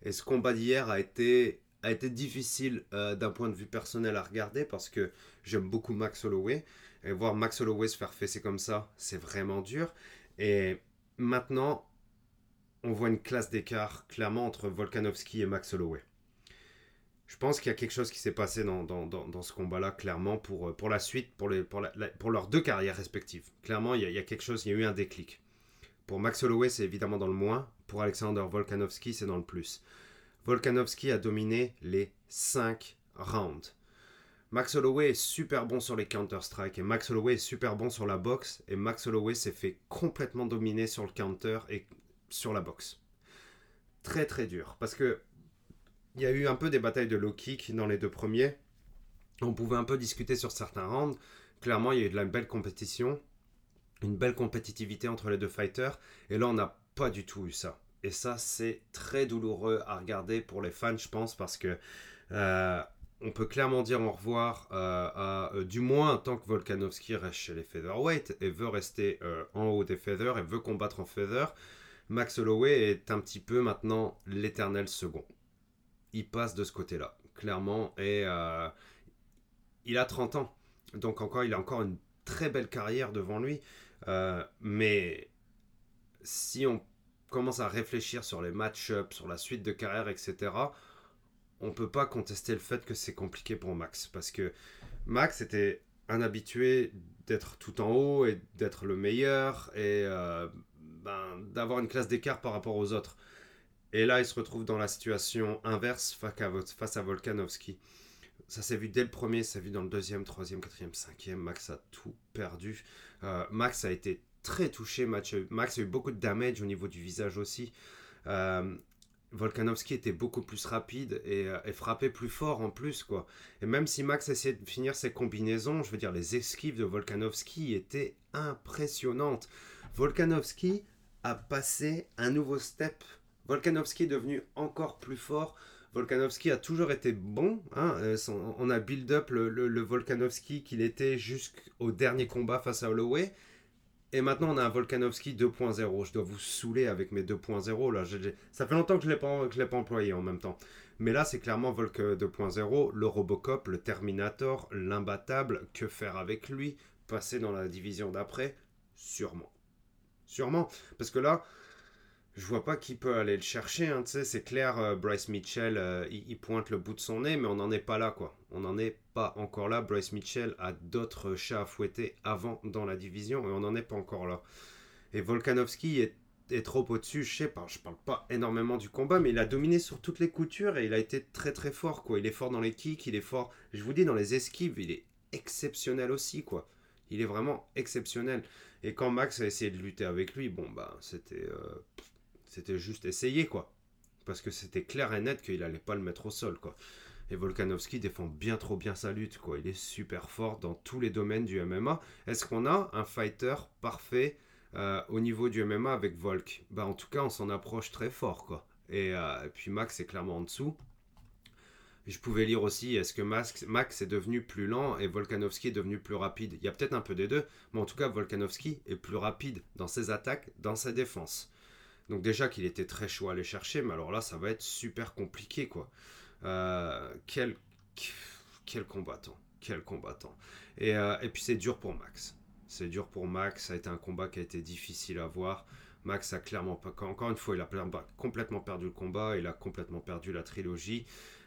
Et ce combat d'hier a été, a été difficile euh, d'un point de vue personnel à regarder parce que j'aime beaucoup Max Holloway. Et voir Max Holloway se faire fesser comme ça, c'est vraiment dur. Et maintenant, on voit une classe d'écart clairement entre Volkanovski et Max Holloway. Je pense qu'il y a quelque chose qui s'est passé dans, dans, ce combat-là, clairement, pour, pour la suite, pour, les, pour, la- leurs deux carrières respectives. Clairement, il y, a, il y a quelque chose, il y a eu un déclic. Pour Max Holloway, c'est évidemment dans le moins. Pour Alexander Volkanovski, c'est dans le plus. Volkanovski a dominé les 5 rounds. Max Holloway est super bon sur les counter-strike et Max Holloway est super bon sur la boxe et Max Holloway s'est fait complètement dominer sur le counter et sur la boxe. Très très dur parce que il y a eu un peu des batailles de low kick dans les deux premiers. On pouvait un peu discuter sur certains rounds. Clairement, il y a eu de la belle compétition, une belle compétitivité entre les deux fighters et là on n'a pas du tout eu ça. Et ça, c'est très douloureux à regarder pour les fans, je pense, parce que euh, on peut clairement dire au revoir euh, à, euh, du moins tant que Volkanovski reste chez les featherweight et veut rester euh, en haut des feathers et veut combattre en feather. Max Holloway est un petit peu maintenant l'éternel second. Il passe de ce côté-là, clairement, et il a 30 ans. Donc encore, il a encore une très belle carrière devant lui. Mais si on commence à réfléchir sur les match-ups, sur la suite de carrière, etc., on peut pas contester le fait que c'est compliqué pour Max. Parce que Max était un habitué d'être tout en haut et d'être le meilleur et euh, ben, d'avoir une classe d'écart par rapport aux autres. Et là, il se retrouve dans la situation inverse face à, Volkanovski. Ça s'est vu dès le premier, ça s'est vu dans le deuxième, troisième, quatrième, cinquième. Max a tout perdu. Euh, Max a été très touché. Max a, eu, Max a eu beaucoup de damage au niveau du visage aussi. Euh, Volkanovski était beaucoup plus rapide et, euh, et, frappait plus fort en plus quoi. Et même si Max essayait de finir ses combinaisons, je veux dire les esquives de Volkanovski étaient impressionnantes. Volkanovski a passé un nouveau step. Volkanovski est devenu encore plus fort. Volkanovski a toujours été bon. Hein, euh, on a build up le, le Volkanovski qu'il était jusqu'au dernier combat face à Holloway. Et maintenant, on a un Volkanovski 2.0. Je dois vous saouler avec mes 2.0. Là, ça fait longtemps que je ne l'ai pas, employé en même temps. Mais là, c'est clairement Volk 2.0, le Robocop, le Terminator, l'imbattable. Que faire avec lui Passer dans la division d'après? Sûrement. Sûrement. Parce que là, je vois pas qui peut aller le chercher. Hein, c'est clair, euh, Bryce Mitchell, euh, il, pointe le bout de son nez, mais on n'en est pas là, quoi. On n'en est pas encore là. Bryce Mitchell a d'autres chats à fouetter avant dans la division, et on n'en est pas encore là. Et Volkanovski est est trop au-dessus, je sais pas, je parle pas énormément du combat, mais il a dominé sur toutes les coutures et il a été très très fort, quoi. Il est fort dans les kicks, il est fort, je vous dis, dans les esquives, il est exceptionnel aussi, quoi. Il est vraiment exceptionnel. Et quand Max a essayé de lutter avec lui, bon, bah, c'était, euh, c'était juste essayer, quoi. Parce que c'était clair et net qu'il allait pas le mettre au sol, quoi. Et Volkanovski défend bien trop bien sa lutte, quoi. Il est super fort dans tous les domaines du MMA. Est-ce qu'on a un fighter parfait euh, au niveau du MMA avec Volk? Bah, en tout cas, on s'en approche très fort, quoi. Et, euh, puis Max est clairement en dessous. Je pouvais lire aussi, est-ce que Max, Max est devenu plus lent et Volkanovski est devenu plus rapide? Il y a peut-être un peu des deux, mais en tout cas, Volkanovski est plus rapide dans ses attaques, dans ses défenses. Donc déjà qu'il était très chaud à aller chercher, mais alors là, ça va être super compliqué, quoi. Euh, quel, combattant, quel combattant. Et, euh, et puis c'est dur pour Max. C'est dur pour Max, ça a été un combat qui a été difficile à voir. Max a clairement pas, encore une fois, il a complètement perdu le combat, il a complètement perdu la trilogie.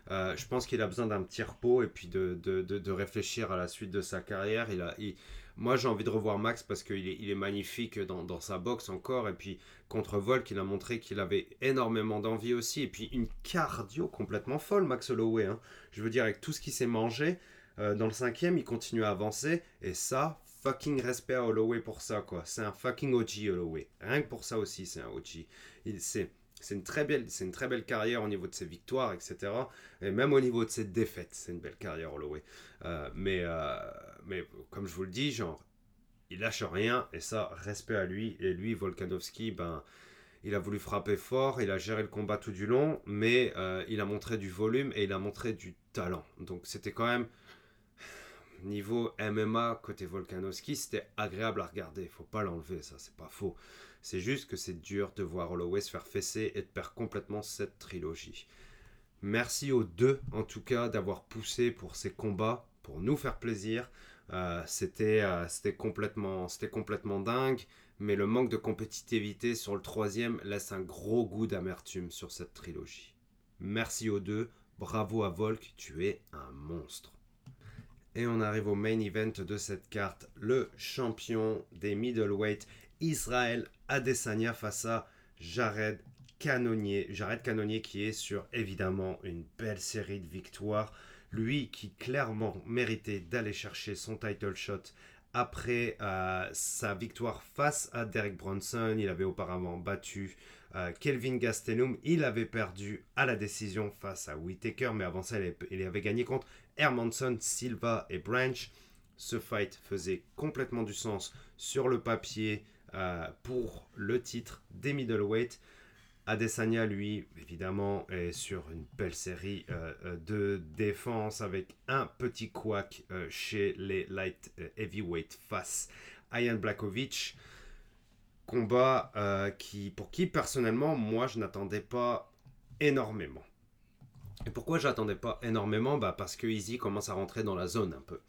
Euh, je pense qu'il a besoin d'un petit repos et puis de, de, de, réfléchir à la suite de sa carrière. Il a, moi, j'ai envie de revoir Max parce qu'il est, il est magnifique dans, dans, sa boxe encore. Et puis contre Volk, il a montré qu'il avait énormément d'envie aussi. Et puis une cardio complètement folle, Max Holloway. Hein. Je veux dire, avec tout ce qu'il s'est mangé, euh, dans le cinquième, il continue à avancer. Et ça, fucking respect à Holloway pour ça, quoi. C'est un fucking OG Holloway. Rien que pour ça aussi, c'est un OG. Il, c'est c'est une, très belle, c'est une très belle carrière au niveau de ses victoires, etc. Et même au niveau de ses défaites, c'est une belle carrière, Holloway. Euh, mais, euh, mais comme je vous le dis, genre, il lâche rien, et ça, respect à lui. Et lui, Volkanovski, ben, il a voulu frapper fort, il a géré le combat tout du long, mais euh, il a montré du volume et il a montré du talent. Donc c'était quand même niveau MMA côté Volkanovski, c'était agréable à regarder. Faut pas l'enlever, ça, c'est pas faux. C'est juste que c'est dur de voir Holloway se faire fesser et de perdre complètement cette trilogie. Merci aux deux, en tout cas, d'avoir poussé pour ces combats, pour nous faire plaisir. Euh, c'était euh, complètement, complètement dingue, mais le manque de compétitivité sur le troisième laisse un gros goût d'amertume sur cette trilogie. Merci aux deux, bravo à Volk, tu es un monstre. Et on arrive au main event de cette carte, le champion des middleweight Israël Adesanya face à Jared Canonier. Jared Canonier qui est sur évidemment une belle série de victoires. Lui qui clairement méritait d'aller chercher son title shot après euh, sa victoire face à Derek Bronson. Il avait auparavant battu euh, Kelvin Gastelum. Il avait perdu à la décision face à Whitaker, mais avant ça, il avait gagné contre Hermanson, Silva et Branch. Ce fight faisait complètement du sens sur le papier. Euh, pour le titre des middleweight. Adesanya, lui, évidemment, est sur une belle série euh, euh, de défense avec un petit couac chez les light heavyweight face à Ian Blakovic. Combat qui, pour qui, personnellement, moi, je n'attendais pas énormément. Et pourquoi j'attendais pas énormément? Bah Parce que Easy commence à rentrer dans la zone un peu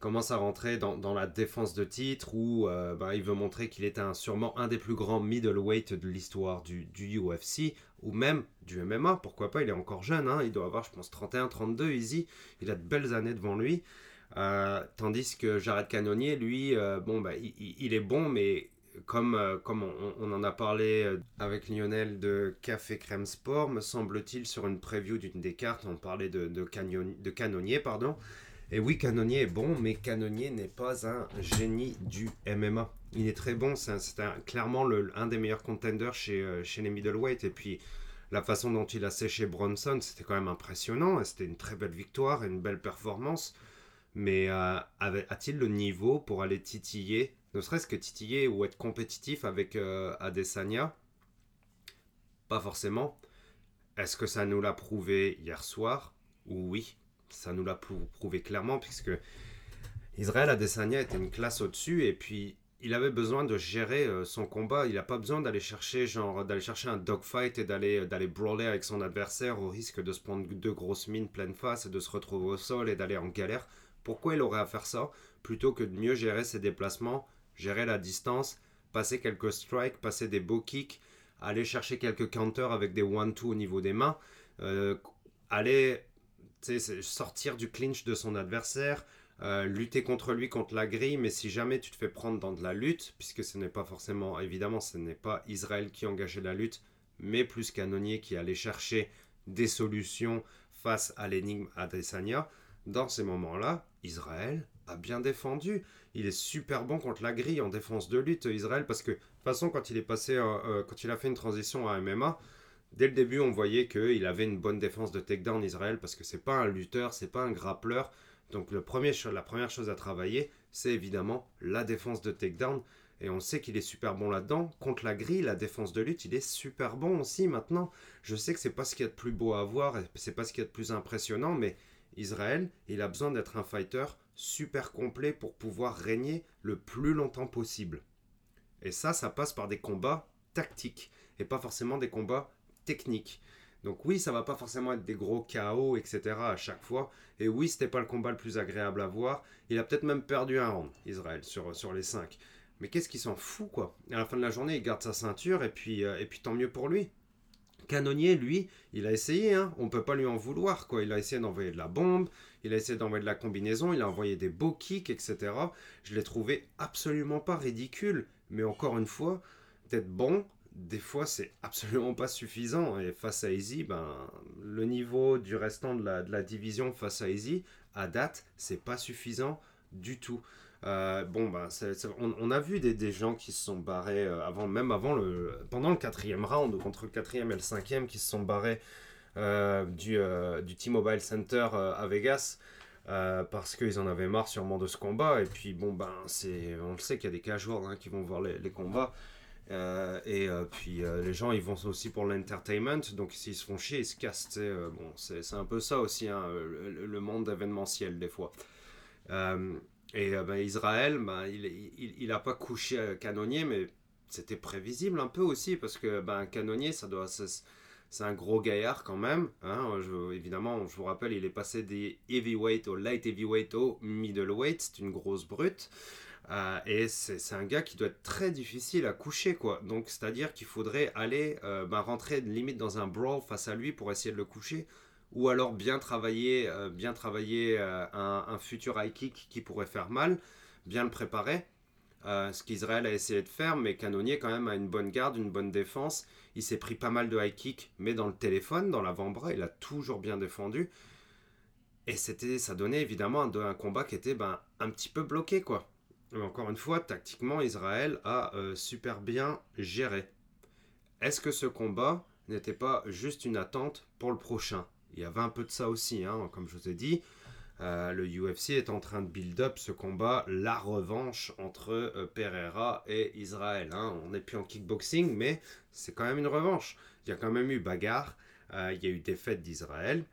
commence à rentrer dans, la défense de titre où euh, bah, il veut montrer qu'il est un, sûrement un des plus grands middleweight de l'histoire du, du, UFC ou même du MMA. Pourquoi pas, il est encore jeune, hein. il doit avoir je pense 31, 32 easy, il a de belles années devant lui. Euh, tandis que Jared Cannonier, lui, euh, bon, bah, il, est bon, mais comme, comme on, en a parlé avec Lionel de Café Crème Sport, me semble-t-il, sur une preview d'une des cartes, on parlait de, de, de Canonnier, pardon. Et oui, Canonnier est bon, mais Canonnier n'est pas un génie du MMA. Il est très bon, c'est clairement un des meilleurs contenders chez, euh, chez les middleweight. Et puis, la façon dont il a séché Bronson, c'était quand même impressionnant. C'était une très belle victoire et une belle performance. Mais euh, a-t-il le niveau pour aller titiller, ne serait-ce que titiller ou être compétitif avec euh, Adesanya? Pas forcément. Est-ce que ça nous l'a prouvé hier soir? Oui ça nous l'a prouvé clairement, puisque Israël Adesanya était une classe au-dessus, et puis il avait besoin de gérer euh, son combat. Il n'a pas besoin d'aller chercher genre d'aller chercher un dogfight et d'aller d'aller brawler avec son adversaire au risque de se prendre deux grosses mines pleine face et de se retrouver au sol et d'aller en galère. Pourquoi il aurait à faire ça? Plutôt que de mieux gérer ses déplacements, gérer la distance, passer quelques strikes, passer des beaux kicks, aller chercher quelques counters avec des one-two au niveau des mains, euh, aller sortir du clinch de son adversaire, euh, lutter contre lui, contre la grille, mais si jamais tu te fais prendre dans de la lutte, puisque ce n'est pas forcément, évidemment, ce n'est pas Israël qui engageait la lutte, mais plus Canonnier qui allait chercher des solutions face à l'énigme Adesanya, dans ces moments-là, Israël a bien défendu. Il est super bon contre la grille en défense de lutte, Israël, parce que de toute façon, quand il est passé, euh, euh, quand il a fait une transition à MMA, dès le début, on voyait qu'il avait une bonne défense de takedown Israël, parce que c'est pas un lutteur, c'est pas un grappleur. Donc la première chose à travailler, c'est évidemment la défense de takedown. Et on sait qu'il est super bon là-dedans. Contre la grille, la défense de lutte, il est super bon aussi maintenant. Je sais que c'est pas ce qu'il y a de plus beau à voir, c'est pas ce qu'il y a de plus impressionnant, mais Israël, il a besoin d'être un fighter super complet pour pouvoir régner le plus longtemps possible. Et ça, ça passe par des combats tactiques et pas forcément des combats techniques. Donc oui, ça va pas forcément être des gros chaos, etc. à chaque fois. Et oui, c'était pas le combat le plus agréable à voir. Il a peut-être même perdu un round, Israël, sur, sur les 5. Mais qu'est-ce qu'il s'en fout, quoi? À la fin de la journée, il garde sa ceinture et puis, euh, et puis tant mieux pour lui. Canonnier, lui, il a essayé, hein. on peut pas lui en vouloir, quoi. Il a essayé d'envoyer de la bombe, il a essayé d'envoyer de la combinaison, il a envoyé des beaux kicks, etc. Je l'ai trouvé absolument pas ridicule. Mais encore une fois, d'être bon, des fois, c'est absolument pas suffisant. Et face à Easy, ben, le niveau du restant de la, division face à Easy, à date, c'est pas suffisant du tout. Euh, bon, ben, on, a vu des, gens qui se sont barrés euh, avant, même avant le, pendant le quatrième round, contre le quatrième et le cinquième, qui se sont barrés euh, du, du T-Mobile Center à Vegas. parce qu'ils en avaient marre sûrement de ce combat. Et puis, bon, ben, on le sait qu'il y a des casuals hein, qui vont voir les combats. Et puis les gens ils vont aussi pour l'entertainment, donc s'ils se font chier, ils se cassent. bon, c'est un peu ça aussi, hein, le, monde événementiel des fois. Et euh, ben, Israël, ben, il n'a pas couché Canonnier, mais c'était prévisible un peu aussi, parce que ben, Canonnier, ça doit, c'est un gros gaillard quand même. Hein. évidemment, je vous rappelle, il est passé des heavyweight au light heavyweight au middleweight, c'est une grosse brute. Euh, et c'est un gars qui doit être très difficile à coucher, quoi. Donc, c'est-à-dire qu'il faudrait aller euh, ben, rentrer limite dans un brawl face à lui pour essayer de le coucher ou alors bien travailler, euh, bien travailler euh, un, futur high kick qui pourrait faire mal, bien le préparer. Ce qu'Israël a essayé de faire, mais Canonnier quand même a une bonne garde, une bonne défense. Il s'est pris pas mal de high kick, mais dans le téléphone, dans l'avant-bras, il a toujours bien défendu. Et c'était, ça donnait évidemment un, combat qui était ben, un petit peu bloqué, quoi. Encore une fois, tactiquement, Israël a super bien géré. Est-ce que ce combat n'était pas juste une attente pour le prochain? Il y avait un peu de ça aussi, hein, comme je vous ai dit. Euh, le UFC est en train de build up ce combat, la revanche entre euh, Pereira et Israël. Hein. On n'est plus en kickboxing, mais c'est quand même une revanche. Il y a quand même eu bagarre, euh, il y a eu défaite d'Israël.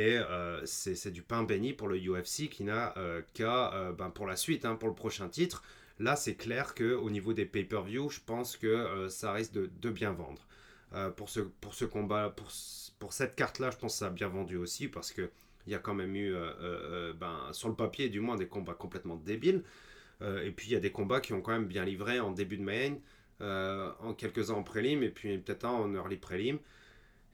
Et c'est du pain béni pour le UFC qui n'a qu'à, ben pour la suite, hein, pour le prochain titre. Là, c'est clair qu'au niveau des pay-per-view, je pense que ça risque de, bien vendre. pour, ce, combat, pour pour cette carte-là, je pense que ça a bien vendu aussi parce que il y a quand même eu, euh, euh, euh, ben, sur le papier du moins, des combats complètement débiles. et puis il y a des combats qui ont quand même bien livré en début de main, en quelques-uns en prélim et puis peut-être en early prélim.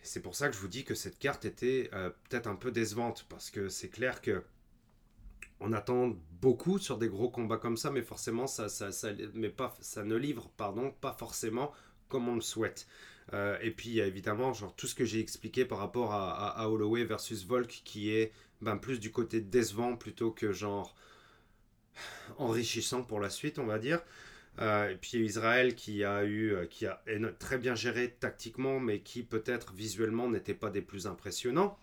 C'est pour ça que je vous dis que cette carte était peut-être un peu décevante parce que c'est clair que on attend beaucoup sur des gros combats comme ça, mais forcément ça, ne livre pardon, pas forcément comme on le souhaite. Euh, et puis évidemment genre, tout ce que j'ai expliqué par rapport à, à, Holloway versus Volk qui est ben, plus du côté décevant plutôt que genre enrichissant pour la suite, on va dire. Euh, et puis Israël qui a eu, euh, qui a très bien géré tactiquement, mais qui peut-être visuellement n'était pas des plus impressionnants.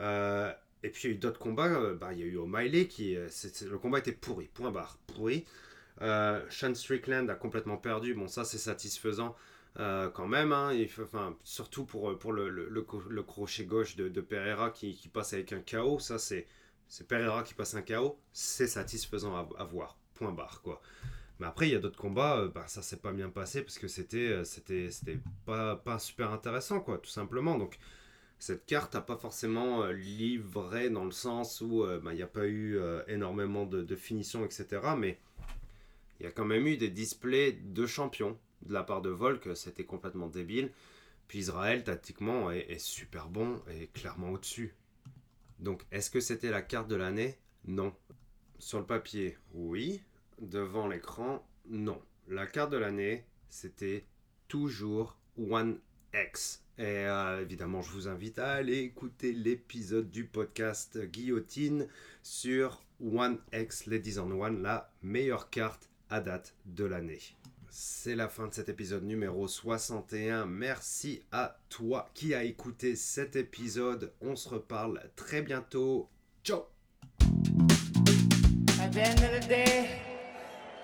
et puis il y a eu d'autres combats. Bah, il y a eu O'Malley qui, le combat était pourri, point barre, pourri. Sean Strickland a complètement perdu. Bon, ça c'est satisfaisant. Euh, quand même, hein, enfin, surtout pour, pour le, le, crochet gauche de, Pereira qui, passe avec un KO, ça c'est Pereira qui passe un KO, c'est satisfaisant à, voir, point barre quoi. Mais après il y a d'autres combats, euh, bah, ça s'est pas bien passé parce que c'était euh, c'était pas, pas super intéressant quoi, tout simplement. Donc cette carte n'a pas forcément livré dans le sens où bah, il n'y a pas eu énormément de, de finition, etc. Mais il y a quand même eu des displays de champions de la part de Volk, c'était complètement débile. Puis Israël, tactiquement, est, super bon et clairement au-dessus. Donc, est-ce que c'était la carte de l'année? Non. Sur le papier, oui. Devant l'écran, non. La carte de l'année, c'était toujours One X. Et euh, évidemment, je vous invite à aller écouter l'épisode du podcast Guillotine sur One X Ladies on One, la meilleure carte à date de l'année. C'est la fin de cet épisode numéro 61. Merci à toi qui as écouté cet épisode. On se reparle très bientôt. Ciao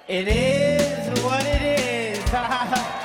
it is what it is.